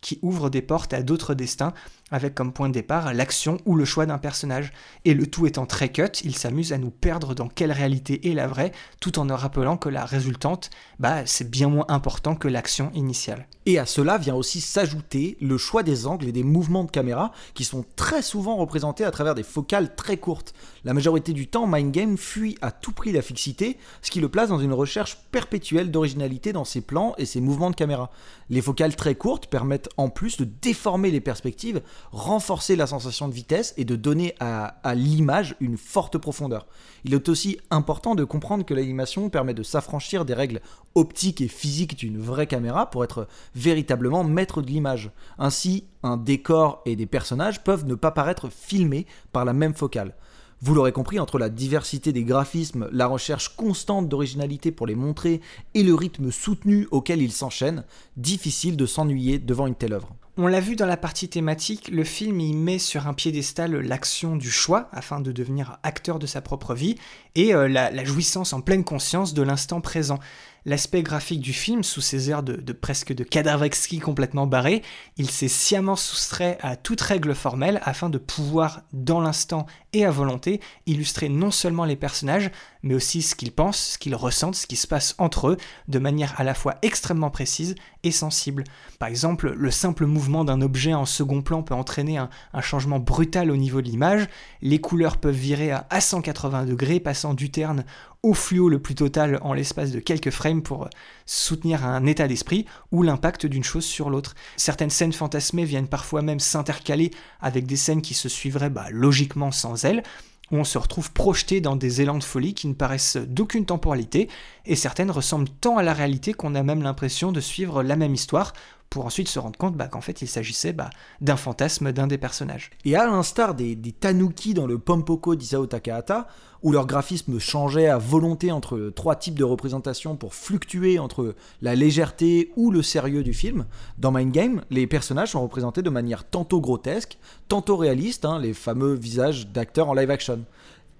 qui ouvre des portes à d'autres destins avec comme point de départ l'action ou le choix d'un personnage. Et le tout étant très cut, il s'amuse à nous perdre dans quelle réalité est la vraie, tout en nous rappelant que la résultante, bah, c'est bien moins important que l'action initiale. Et à cela vient aussi s'ajouter le choix des angles et des mouvements de caméra qui sont très souvent représentés à travers des focales très courtes. La majorité du temps, Mind Game fuit à tout prix la fixité, ce qui le place dans une recherche perpétuelle d'originalité dans ses plans et ses mouvements de caméra. Les focales très courtes permettent en plus de déformer les perspectives renforcer la sensation de vitesse et de donner à, l'image une forte profondeur. Il est aussi important de comprendre que l'animation permet de s'affranchir des règles optiques et physiques d'une vraie caméra pour être véritablement maître de l'image. Ainsi, un décor et des personnages peuvent ne pas paraître filmés par la même focale. Vous l'aurez compris, entre la diversité des graphismes, la recherche constante d'originalité pour les montrer et le rythme soutenu auquel ils s'enchaînent, difficile de s'ennuyer devant une telle œuvre. On l'a vu dans la partie thématique, le film y met sur un piédestal l'action du choix afin de devenir acteur de sa propre vie et euh, la, jouissance en pleine conscience de l'instant présent. L'aspect graphique du film, sous ses airs de, presque de cadavre exquis complètement barré, il s'est sciemment soustrait à toute règle formelle afin de pouvoir, dans l'instant et à volonté, illustrer non seulement les personnages, mais aussi ce qu'ils pensent, ce qu'ils ressentent, ce qui se passe entre eux, de manière à la fois extrêmement précise et sensible. Par exemple, le simple mouvement d'un objet en second plan peut entraîner un, changement brutal au niveau de l'image, les couleurs peuvent virer à, à 180 degrés, passant du terne au fluo le plus total en l'espace de quelques frames pour soutenir un état d'esprit ou l'impact d'une chose sur l'autre. Certaines scènes fantasmées viennent parfois même s'intercaler avec des scènes qui se suivraient bah, logiquement sans elles, où on se retrouve projeté dans des élans de folie qui ne paraissent d'aucune temporalité, et certaines ressemblent tant à la réalité qu'on a même l'impression de suivre la même histoire, pour ensuite se rendre compte bah, qu'en fait il s'agissait bah, d'un fantasme d'un des personnages. Et à l'instar des, tanuki dans le Pompoko d'Isao Takahata, où leur graphisme changeait à volonté entre trois types de représentations pour fluctuer entre la légèreté ou le sérieux du film, dans Mind Game, les personnages sont représentés de manière tantôt grotesque, tantôt réaliste, hein, les fameux visages d'acteurs en live action.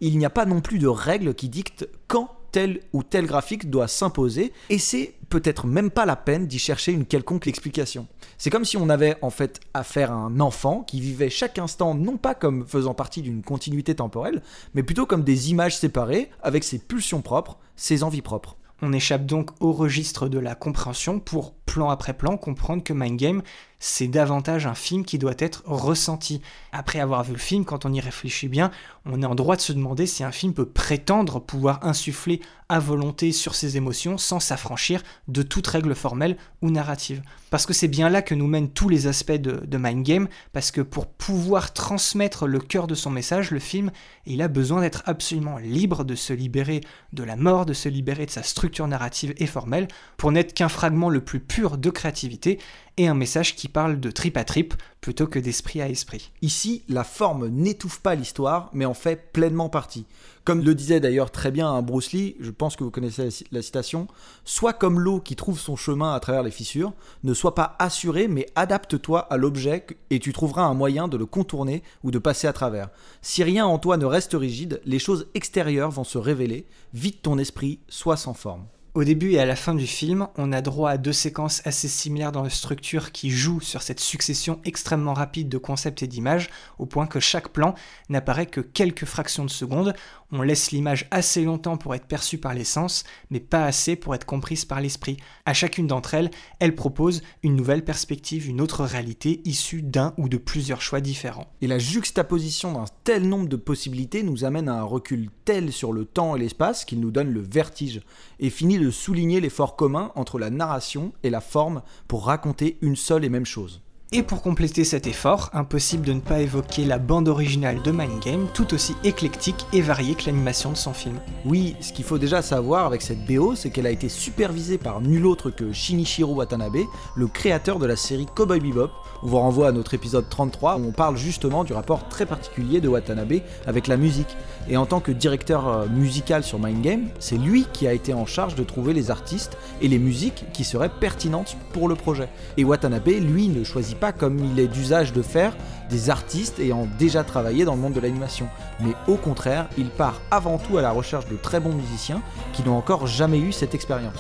Il n'y a pas non plus de règles qui dictent quand tel ou tel graphique doit s'imposer, et c'est peut-être même pas la peine d'y chercher une quelconque explication. C'est comme si on avait en fait affaire à un enfant qui vivait chaque instant non pas comme faisant partie d'une continuité temporelle, mais plutôt comme des images séparées, avec ses pulsions propres, ses envies propres. On échappe donc au registre de la compréhension pour, plan après plan, comprendre que Mind Game, c'est davantage un film qui doit être ressenti. Après avoir vu le film, quand on y réfléchit bien, on est en droit de se demander si un film peut prétendre pouvoir insuffler à volonté sur ses émotions sans s'affranchir de toute règle formelle ou narrative. Parce que c'est bien là que nous mènent tous les aspects de, Mind Game, parce que pour pouvoir transmettre le cœur de son message, le film, il a besoin d'être absolument libre de se libérer de la mort, de se libérer de sa structure narrative et formelle, pour n'être qu'un fragment le plus pur de créativité et un message qui parle de trip à trip plutôt que d'esprit à esprit. Ici, la forme n'étouffe pas l'histoire, mais en fait pleinement partie. Comme le disait d'ailleurs très bien un Bruce Lee, je pense que vous connaissez la citation, Sois comme l'eau qui trouve son chemin à travers les fissures, ne sois pas assuré, mais adapte-toi à l'objet et tu trouveras un moyen de le contourner ou de passer à travers. Si rien en toi ne reste rigide, les choses extérieures vont se révéler, vide ton esprit, sois sans forme. Au début et à la fin du film, on a droit à deux séquences assez similaires dans la structure qui jouent sur cette succession extrêmement rapide de concepts et d'images, au point que chaque plan n'apparaît que quelques fractions de secondes. On laisse l'image assez longtemps pour être perçue par les sens, mais pas assez pour être comprise par l'esprit. À chacune d'entre elles, elle propose une nouvelle perspective, une autre réalité issue d'un ou de plusieurs choix différents. Et la juxtaposition d'un tel nombre de possibilités nous amène à un recul tel sur le temps et l'espace qu'il nous donne le vertige et finit de souligner l'effort commun entre la narration et la forme pour raconter une seule et même chose. Et pour compléter cet effort, impossible de ne pas évoquer la bande originale de Mind Game, tout aussi éclectique et variée que l'animation de son film. Oui, ce qu'il faut déjà savoir avec cette BO, c'est qu'elle a été supervisée par nul autre que Shinichiro Watanabe, le créateur de la série Cowboy Bebop. On vous renvoie à notre épisode 33 où on parle justement du rapport très particulier de Watanabe avec la musique. Et en tant que directeur euh, musical sur Mind Game, c'est lui qui a été en charge de trouver les artistes et les musiques qui seraient pertinentes pour le projet. Et Watanabe, lui, ne choisit pas comme il est d'usage de faire des artistes ayant déjà travaillé dans le monde de l'animation, mais au contraire, il part avant tout à la recherche de très bons musiciens qui n'ont encore jamais eu cette expérience.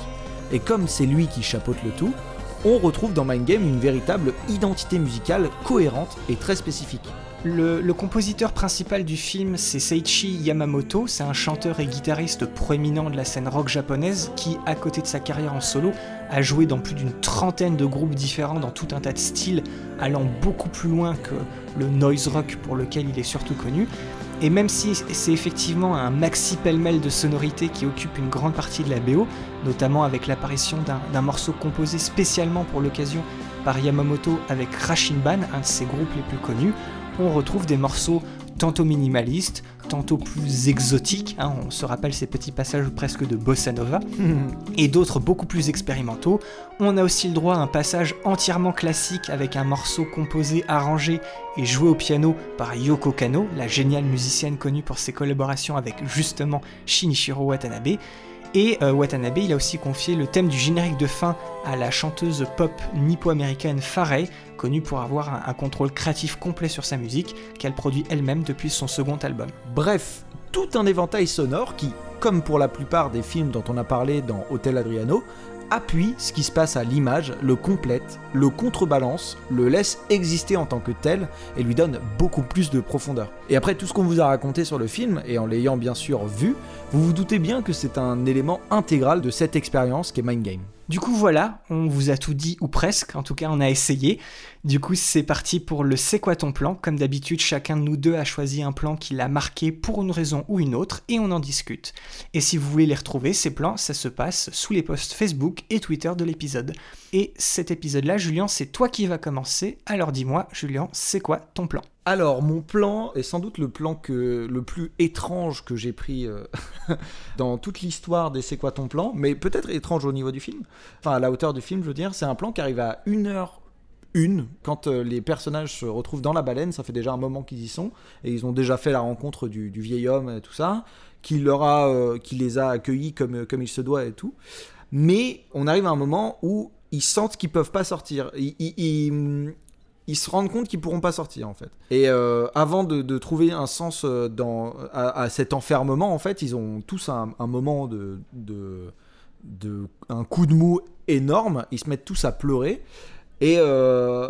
Et comme c'est lui qui chapeaute le tout, on retrouve dans Mind Game une véritable identité musicale cohérente et très spécifique. Le, compositeur principal du film, c'est Seiichi Yamamoto, c'est un chanteur et guitariste proéminent de la scène rock japonaise qui, à côté de sa carrière en solo, a joué dans plus d'une trentaine de groupes différents dans tout un tas de styles, allant beaucoup plus loin que le noise rock pour lequel il est surtout connu. Et même si c'est effectivement un maxi pêle-mêle de sonorités qui occupe une grande partie de la BO, notamment avec l'apparition d'un morceau composé spécialement pour l'occasion par Yamamoto avec Rashinban, un de ses groupes les plus connus, on retrouve des morceaux tantôt minimalistes, tantôt plus exotiques, hein, on se rappelle ces petits passages presque de bossa nova, et d'autres beaucoup plus expérimentaux. On a aussi le droit à un passage entièrement classique avec un morceau composé, arrangé et joué au piano par Yoko Kano, la géniale musicienne connue pour ses collaborations avec justement Shinichiro Watanabe. Et euh, Watanabe, il a aussi confié le thème du générique de fin à la chanteuse pop nippo-américaine Farai, connue pour avoir un, un, contrôle créatif complet sur sa musique, qu'elle produit elle-même depuis son second album. Bref, tout un éventail sonore qui, comme pour la plupart des films dont on a parlé dans Hotel Adriano, appuie ce qui se passe à l'image, le complète, le contrebalance, le laisse exister en tant que tel et lui donne beaucoup plus de profondeur. Et après tout ce qu'on vous a raconté sur le film, et en l'ayant bien sûr vu, vous vous doutez bien que c'est un élément intégral de cette expérience qu'est Mind Game. Du coup voilà, on vous a tout dit ou presque, en tout cas on a essayé. Du coup c'est parti pour le C'est quoi ton plan? Comme d'habitude chacun de nous deux a choisi un plan qui l'a marqué pour une raison ou une autre et on en discute. Et si vous voulez les retrouver, ces plans, ça se passe sous les posts Facebook et Twitter de l'épisode. Et cet épisode-là, Julien, c'est toi qui vas commencer. Alors dis-moi, Julien, c'est quoi ton plan? Alors, mon plan est sans doute le plan que, le plus étrange que j'ai pris euh, dans toute l'histoire des C'est quoi ton plan, mais peut-être étrange au niveau du film, enfin à la hauteur du film, je veux dire. C'est un plan qui arrive à 1 heure une, quand euh, les personnages se retrouvent dans la baleine, ça fait déjà un moment qu'ils y sont, et ils ont déjà fait la rencontre du, vieil homme et tout ça, qui, leur a, euh, qui les a accueillis comme, comme il se doit et tout. Mais on arrive à un moment où ils sentent qu'ils peuvent pas sortir. Ils, se rendent compte qu'ils pourront pas sortir en fait. Et euh, avant de, trouver un sens à, cet enfermement, en fait, ils ont tous un, un moment de, de, de, un coup de mou énorme. Ils se mettent tous à pleurer. Et euh,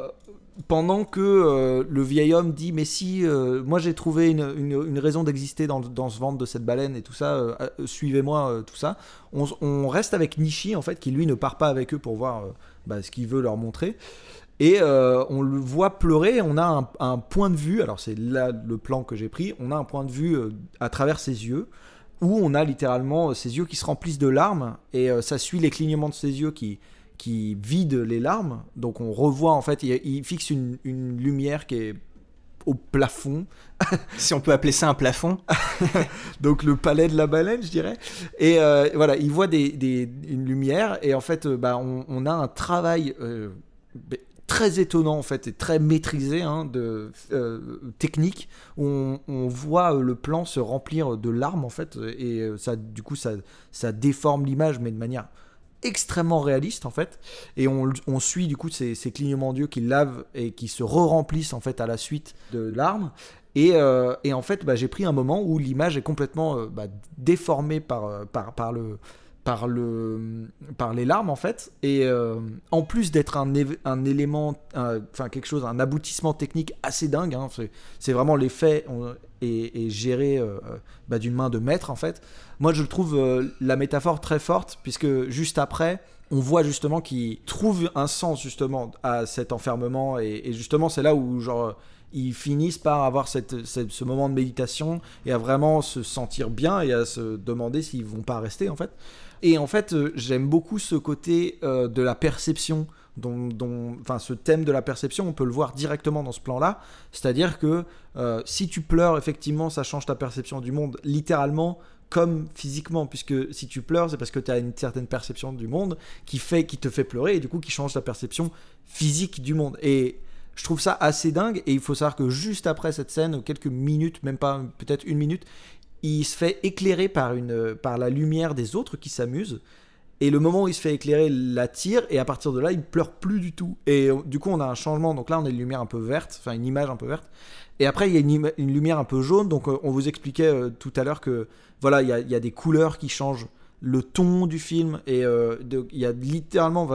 pendant que euh, le vieil homme dit mais si euh, moi j'ai trouvé une, raison d'exister dans, ce ventre de cette baleine et tout ça, suivez-moi tout ça. On, reste avec Nishi en fait qui lui ne part pas avec eux pour voir bah, ce qu'il veut leur montrer. Et on le voit pleurer, on a un, un point de vue, alors c'est là le plan que j'ai pris, on a un point de vue à travers ses yeux, où on a littéralement ses yeux qui se remplissent de larmes, et ça suit les clignements de ses yeux qui, qui vident les larmes. Donc on revoit en fait, il, il fixe une, une lumière qui est au plafond. si on peut appeler ça un plafond. Donc le palais de la baleine, je dirais. Et euh, voilà, il voit des, des- une lumière et en fait, euh, bah, on, on a un travail euh, très étonnant en fait et très maîtrisé hein, de euh, technique où on, on voit le plan se remplir de larmes en fait et ça du coup ça ça déforme l'image mais de manière extrêmement réaliste en fait. Et on, suit du coup ces, clignements d'yeux qui lavent et qui se re-remplissent en fait à la suite de larmes et, euh, et en fait bah, j'ai pris un moment où l'image est complètement euh, bah, déformée par, euh, par, par le par le par les larmes en fait. Et en plus d'être un, élément enfin quelque chose un aboutissement technique assez dingue hein, c'est vraiment l'effet est, est géré euh, bah, d'une main de maître en fait moi je trouve euh, la métaphore très forte puisque juste après on voit justement qu'il trouve un sens justement à cet enfermement et, et justement c'est là où genre ils finissent par avoir cette, ce moment de méditation et à vraiment se sentir bien et à se demander s'ils vont pas rester en fait. Et en fait, euh, j'aime beaucoup ce côté de la perception, dont, enfin ce thème de la perception, on peut le voir directement dans ce plan-là. C'est-à-dire que euh, si tu pleures, effectivement, ça change ta perception du monde, littéralement comme physiquement, puisque si tu pleures, c'est parce que tu as une certaine perception du monde qui fait, qui te fait pleurer et du coup qui change ta perception physique du monde. Et je trouve ça assez dingue et il faut savoir que juste après cette scène, quelques minutes, même pas peut-être une minute, il se fait éclairer par, une, par la lumière des autres qui s'amusent. Et le moment où il se fait éclairer l'attire, et à partir de là, il pleure plus du tout. Et euh, du coup, on a un changement. Donc là, on a une lumière un peu verte, enfin une image un peu verte. Et après, il y a une, lumière un peu jaune. Donc, euh, on vous expliquait euh, tout à l'heure que voilà, il y a, des couleurs qui changent le ton du film. Et il y a littéralement,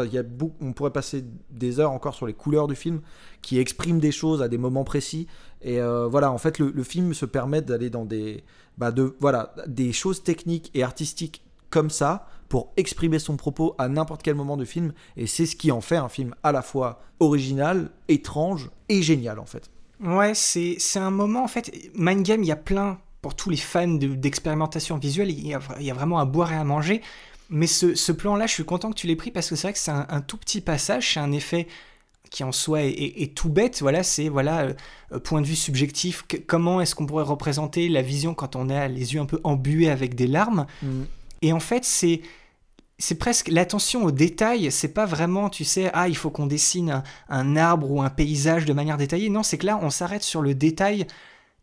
on pourrait passer des heures encore sur les couleurs du film qui expriment des choses à des moments précis. Et voilà, en fait, le, film se permet d'aller dans des, bah, voilà, des choses techniques et artistiques comme ça pour exprimer son propos à n'importe quel moment du film. Et c'est ce qui en fait un film à la fois original, étrange et génial en fait. Ouais, c'est un moment, en fait, Mind Game, il y a plein, pour tous les fans de- d'expérimentation visuelle, il y, a, vra- il y a vraiment à boire et à manger. Mais ce, ce plan-là, je suis content que tu l'aies pris parce que c'est vrai que c'est un, un tout petit passage, c'est un effet qui en soi est, est- est tout bête. Voilà, c'est voilà, euh, point de vue subjectif. que- comment est-ce qu'on pourrait représenter la vision quand on a les yeux un peu embués avec des larmes? Et en fait, c'est c'est presque l'attention aux détails. C'est pas vraiment, tu sais, ah, il faut qu'on dessine un, un arbre ou un paysage de manière détaillée. Non, c'est que là, on s'arrête sur le détail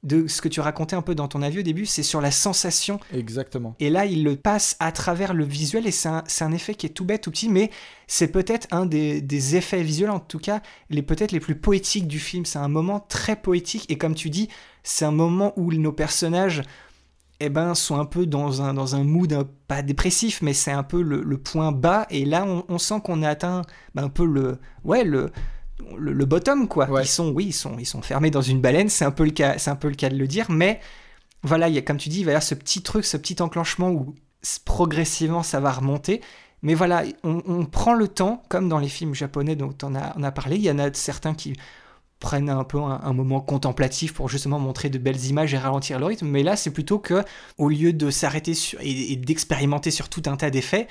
de ce que tu racontais un peu dans ton avis au début, c'est sur la sensation. Exactement. Et là, il le passe à travers le visuel et c'est un, effet qui est tout bête, tout petit, mais c'est peut-être un des, des effets visuels, en tout cas, les peut-être les plus poétiques du film. C'est un moment très poétique et comme tu dis, c'est un moment où nos personnages eh ben, sont un peu dans un, dans un mood un- pas dépressif, mais c'est un peu le, le point bas. Et là, on, on sent qu'on a atteint ben, un peu le, ouais, le, le, le bottom, quoi. Ils sont, oui, ils sont, ils sont fermés dans une baleine, c'est un peu le cas, c'est un peu le cas de le dire, mais voilà, il y a, comme tu dis, il va y avoir ce petit truc, ce petit enclenchement où progressivement ça va remonter. Mais voilà, on, on prend le temps, comme dans les films japonais dont on a, on a parlé. Il y en a certains qui prennent un peu un, moment contemplatif pour justement montrer de belles images et ralentir le rythme. Mais là, c'est plutôt que, au lieu de s'arrêter et, et d'expérimenter sur tout un tas d'effets,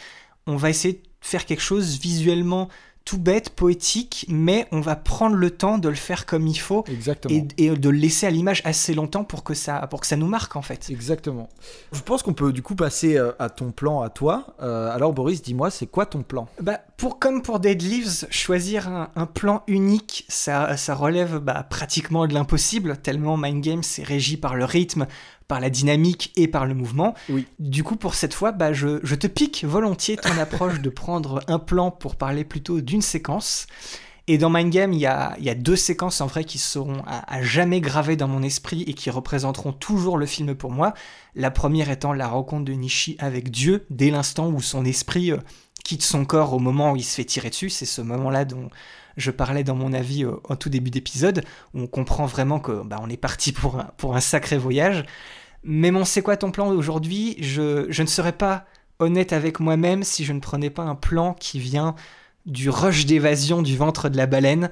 on va essayer de faire quelque chose visuellement tout bête, poétique, mais on va prendre le temps de le faire comme il faut Exactement. et, et de le laisser à l'image assez longtemps pour que ça, pour que ça nous marque en fait. Exactement. Je pense qu'on peut du coup passer euh, à ton plan à toi. Euh, alors Boris, dis-moi, c'est quoi ton plan? Bah, pour, comme pour Dead Leaves, choisir un, un plan unique, ça, ça relève bah, pratiquement de l'impossible, tellement Mind Games est régi par le rythme, par la dynamique et par le mouvement. Oui. Du coup, pour cette fois, bah, je, je te pique volontiers ton approche de prendre un plan pour parler plutôt d'une séquence. Et dans Mind Game, il y a, il y a deux séquences en vrai qui seront à, à jamais gravées dans mon esprit et qui représenteront toujours le film pour moi. La première étant la rencontre de Nishi avec Dieu, dès l'instant où son esprit euh, quitte son corps au moment où il se fait tirer dessus. C'est ce moment-là dont je parlais dans mon avis euh, en tout début d'épisode, où on comprend vraiment que bah, on est parti pour un, pour un sacré voyage. Mais mon c'est quoi ton plan aujourd'hui? Je, je ne serais pas honnête avec moi-même si je ne prenais pas un plan qui vient du rush d'évasion du ventre de la baleine,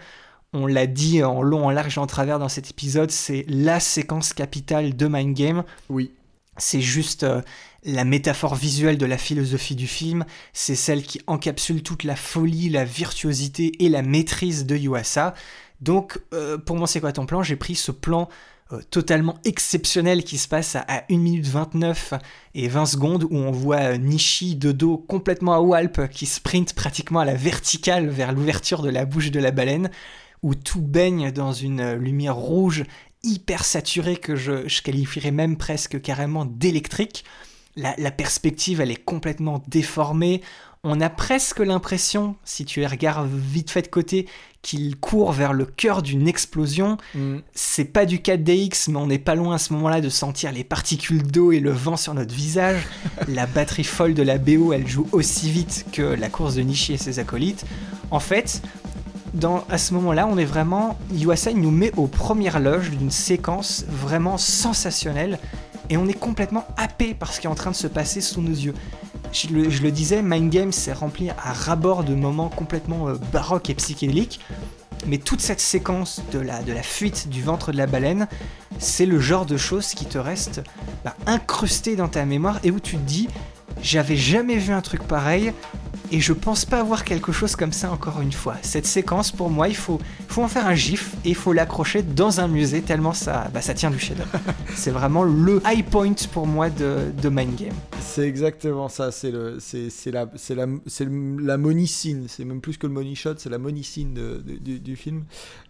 On l'a dit en long, en large et en travers dans cet épisode, c'est la séquence capitale de Mind Game. Oui. C'est juste euh, la métaphore visuelle de la philosophie du film. C'est celle qui encapsule toute la folie, la virtuosité et la maîtrise de Yuasa. Donc, euh, pour moi, c'est quoi ton plan? J'ai pris ce plan euh, totalement exceptionnel qui se passe à, 1 minute 29 et 20 secondes où on voit euh, Nishi de dos complètement à Walp qui sprint pratiquement à la verticale vers l'ouverture de la bouche de la baleine où tout baigne dans une lumière rouge hyper saturée que je, qualifierais même presque carrément d'électrique. La, la, perspective, elle est complètement déformée. On a presque l'impression, si tu les regardes vite fait de côté, qu'il court vers le cœur d'une explosion. Mm. C'est pas du 4DX, mais on n'est pas loin à ce moment-là de sentir les particules d'eau et le vent sur notre visage. la batterie folle de la BO, elle joue aussi vite que la course de Nishi et ses acolytes. En fait, dans, à ce moment-là, on est vraiment. Yuasa nous met aux premières loges d'une séquence vraiment sensationnelle et on est complètement happé par ce qui est en train de se passer sous nos yeux je le, disais, Mind Games s'est rempli à rabord de moments complètement euh, baroques et psychédéliques, mais toute cette séquence de la, fuite du ventre de la baleine, c'est le genre de choses qui te reste bah, incrusté dans ta mémoire et où tu te dis, j'avais jamais vu un truc pareil, et je pense pas avoir quelque chose comme ça encore une fois. Cette séquence, pour moi, il faut, faut en faire un gif et il faut l'accrocher dans un musée tellement ça, bah, ça tient du chef c'est vraiment le high point pour moi de, de Mind Game. C'est exactement ça. C'est le, c'est, la, c'est la, c'est la monicine. C'est même plus que le money shot, c'est la monicine de, du, du, film.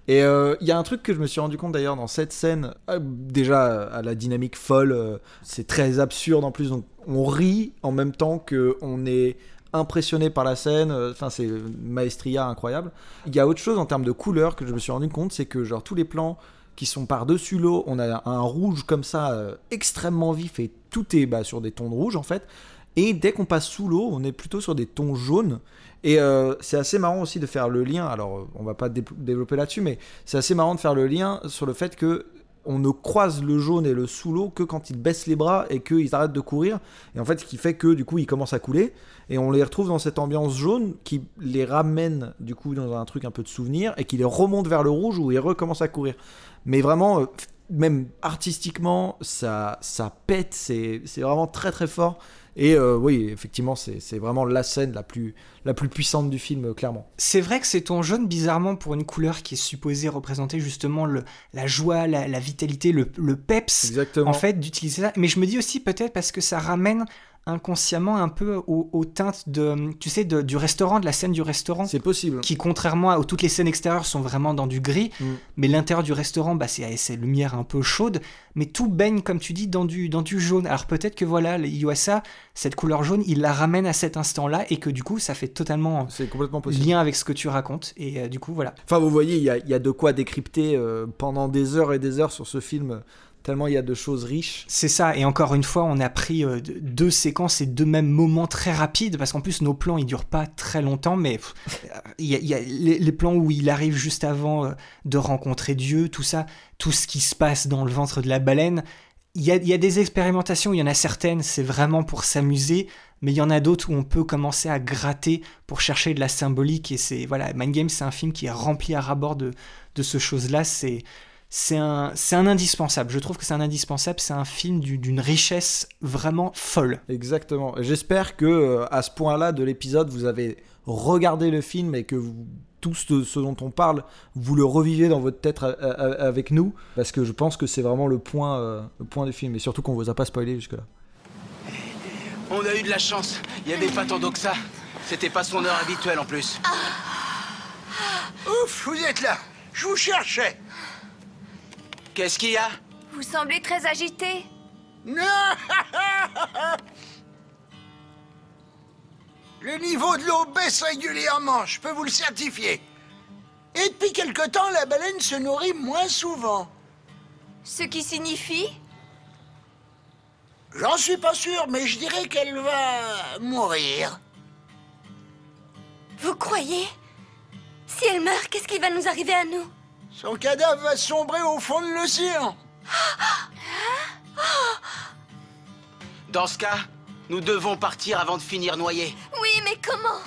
Et euh, il y a un truc que je me suis rendu compte d'ailleurs dans cette scène, euh, déjà à la dynamique folle, euh, c'est très absurde en plus. Donc on rit en même temps que on est impressionné par la scène. Euh, enfin, c'est maestria incroyable. Il y a autre chose en termes de couleur que je me suis rendu compte, c'est que genre tous les plans qui sont par-dessus l'eau, on a un rouge comme ça euh, extrêmement vif et tout est bah, sur des tons de rouge en fait. Et dès qu'on passe sous l'eau, on est plutôt sur des tons jaunes. Et euh, c'est assez marrant aussi de faire le lien. Alors, on va pas développer là-dessus, mais c'est assez marrant de faire le lien sur le fait que on ne croise le jaune et le sous l'eau que quand ils baissent les bras et qu'ils arrêtent de courir. Et en fait, ce qui fait que du coup, ils commencent à couler. Et on les retrouve dans cette ambiance jaune qui les ramène du coup dans un truc un peu de souvenir et qui les remonte vers le rouge où ils recommencent à courir. Mais vraiment, euh, même artistiquement, ça, ça pète. C'est vraiment très très fort. Et euh, oui, effectivement, c'est vraiment la scène la plus, la plus puissante du film, clairement. C'est vrai que c'est ton jaune, bizarrement, pour une couleur qui est supposée représenter justement le, la joie, la, vitalité, le, le peps, Exactement. en fait, d'utiliser ça. Mais je me dis aussi peut-être parce que ça ramène inconsciemment un peu aux, teintes de, tu sais, du restaurant, de la scène du restaurant. C'est possible. Qui, contrairement à où toutes les scènes extérieures sont vraiment dans du gris, mm. mais l'intérieur du restaurant, bah, c'est ces lumières un peu chaudes, mais tout baigne, comme tu dis, dans du, dans du jaune. Alors peut-être que voilà, Yuasa, cette couleur jaune, il la ramène à cet instant-là et que du coup, ça fait totalement complètement lien avec ce que tu racontes. Et euh, du coup, voilà. Enfin, vous voyez, il y a, y a, de quoi décrypter euh, pendant des heures et des heures sur ce film tellement il y a de choses riches. C'est ça, et encore une fois, on a pris euh, deux séquences et deux mêmes moments très rapides, parce qu'en plus, nos plans, ils durent pas très longtemps, mais il y a, les, plans où il arrive juste avant euh, de rencontrer Dieu, tout ça, tout ce qui se passe dans le ventre de la baleine. Il y a, y a des expérimentations, il y en a certaines, c'est vraiment pour s'amuser, mais il y en a d'autres où on peut commencer à gratter pour chercher de la symbolique, et c'est, voilà, Mind Game, c'est un film qui est rempli à rabord de, de ce chose-là, c'est c'est un, c'est un indispensable. Je trouve que c'est un indispensable. C'est un film d'une richesse vraiment folle. Exactement. J'espère que euh, à ce point-là de l'épisode, vous avez regardé le film et que vous, tout ce, dont on parle, vous le revivez dans votre tête euh, euh, avec nous, parce que je pense que c'est vraiment le point, le point du film. Et surtout qu'on vous a pas spoilé jusque-là. On a eu de la chance. Il y avait pas tant d'eau que ça. C'était pas son heure habituelle en plus. Ouf, vous êtes là. Je vous cherchais. Qu'est-ce qu'il y a? Vous semblez très agité. Non Le niveau de l'eau baisse régulièrement, je peux vous le certifier. Et depuis quelque temps, la baleine se nourrit moins souvent. Ce qui signifie? J'en suis pas sûr, mais je dirais qu'elle va mourir. Vous croyez? Si elle meurt, qu'est-ce qui va nous arriver à nous? Son cadavre va sombrer au fond de l'océan. Dans ce cas, nous devons partir avant de finir noyé. Oui, mais comment?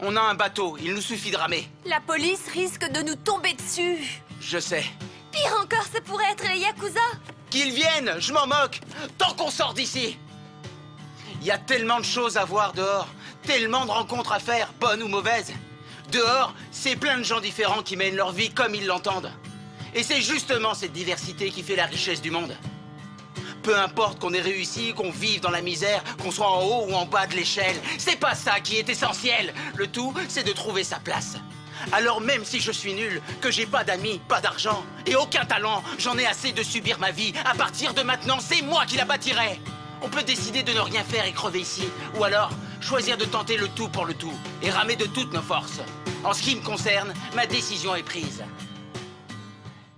On a un bateau, il nous suffit de ramer. La police risque de nous tomber dessus. Je sais. Pire encore, ça pourrait être les Yakuza. Qu'ils viennent, je m'en moque, tant qu'on sort d'ici. Il y a tellement de choses à voir dehors, tellement de rencontres à faire, bonnes ou mauvaises. Dehors, c'est plein de gens différents qui mènent leur vie comme ils l'entendent. Et c'est justement cette diversité qui fait la richesse du monde. Peu importe qu'on ait réussi, qu'on vive dans la misère, qu'on soit en haut ou en bas de l'échelle, c'est pas ça qui est essentiel. Le tout, c'est de trouver sa place. Alors même si je suis nul, que j'ai pas d'amis, pas d'argent et aucun talent, j'en ai assez de subir ma vie. À partir de maintenant, c'est moi qui la bâtirai. On peut décider de ne rien faire et crever ici, ou alors choisir de tenter le tout pour le tout et ramer de toutes nos forces. En ce qui me concerne, ma décision est prise.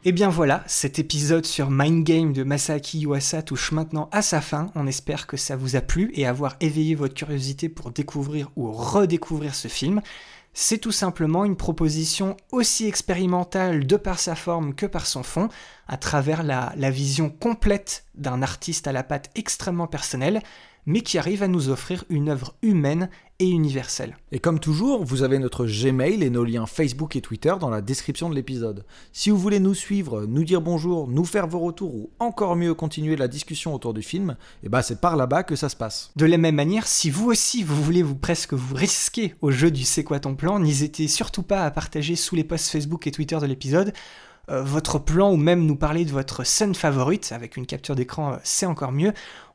Et bien voilà, cet épisode sur Mind Game de Masaaki Yuasa touche maintenant à sa fin. On espère que ça vous a plu et avoir éveillé votre curiosité pour découvrir ou redécouvrir ce film. C'est tout simplement une proposition aussi expérimentale de par sa forme que par son fond, à travers la, la vision complète d'un artiste à la patte extrêmement personnelle, mais qui arrive à nous offrir une œuvre humaine et universelle. Et comme toujours, vous avez notre Gmail et nos liens Facebook et Twitter dans la description de l'épisode. Si vous voulez nous suivre, nous dire bonjour, nous faire vos retours ou encore mieux continuer la discussion autour du film, et bah c'est par là-bas que ça se passe. De la même manière, si vous aussi vous voulez vous presque vous risquer au jeu du C'est quoi ton plan, n'hésitez surtout pas à partager sous les posts Facebook et Twitter de l'épisode euh, votre plan ou même nous parler de votre scène favorite avec une capture d'écran, euh, c'est encore mieux.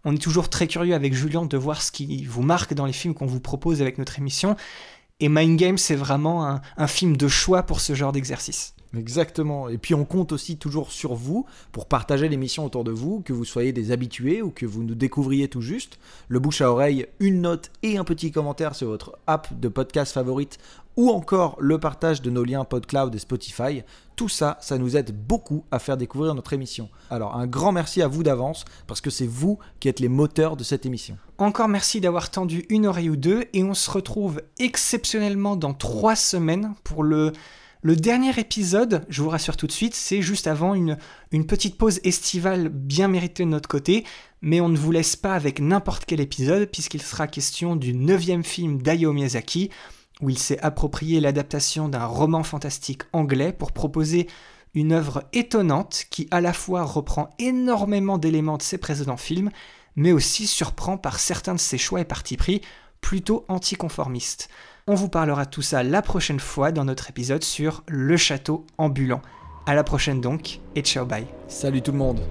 On est toujours très curieux avec Julien de voir ce qui vous marque dans les films qu'on vous propose avec notre émission. Et Mind Game, c'est vraiment un, film de choix pour ce genre d'exercice. Exactement. Et puis on compte aussi toujours sur vous pour partager l'émission autour de vous, que vous soyez des habitués ou que vous nous découvriez tout juste. Le bouche à oreille, une note et un petit commentaire sur votre app de podcast favorite ou encore le partage de nos liens PodCloud et Spotify. Tout ça, ça nous aide beaucoup à faire découvrir notre émission. Alors un grand merci à vous d'avance parce que c'est vous qui êtes les moteurs de cette émission. Encore merci d'avoir tendu une oreille ou deux et on se retrouve exceptionnellement dans trois semaines pour le dernier épisode, je vous rassure tout de suite, c'est juste avant une, petite pause estivale bien méritée de notre côté, mais on ne vous laisse pas avec n'importe quel épisode, puisqu'il sera question du neuvième film d'Hayao Miyazaki, où il s'est approprié l'adaptation d'un roman fantastique anglais pour proposer une œuvre étonnante qui à la fois reprend énormément d'éléments de ses précédents films, mais aussi surprend par certains de ses choix et partis pris plutôt anticonformistes. On vous parlera de tout ça la prochaine fois dans notre épisode sur le château ambulant. À la prochaine donc, et ciao bye. Salut tout le monde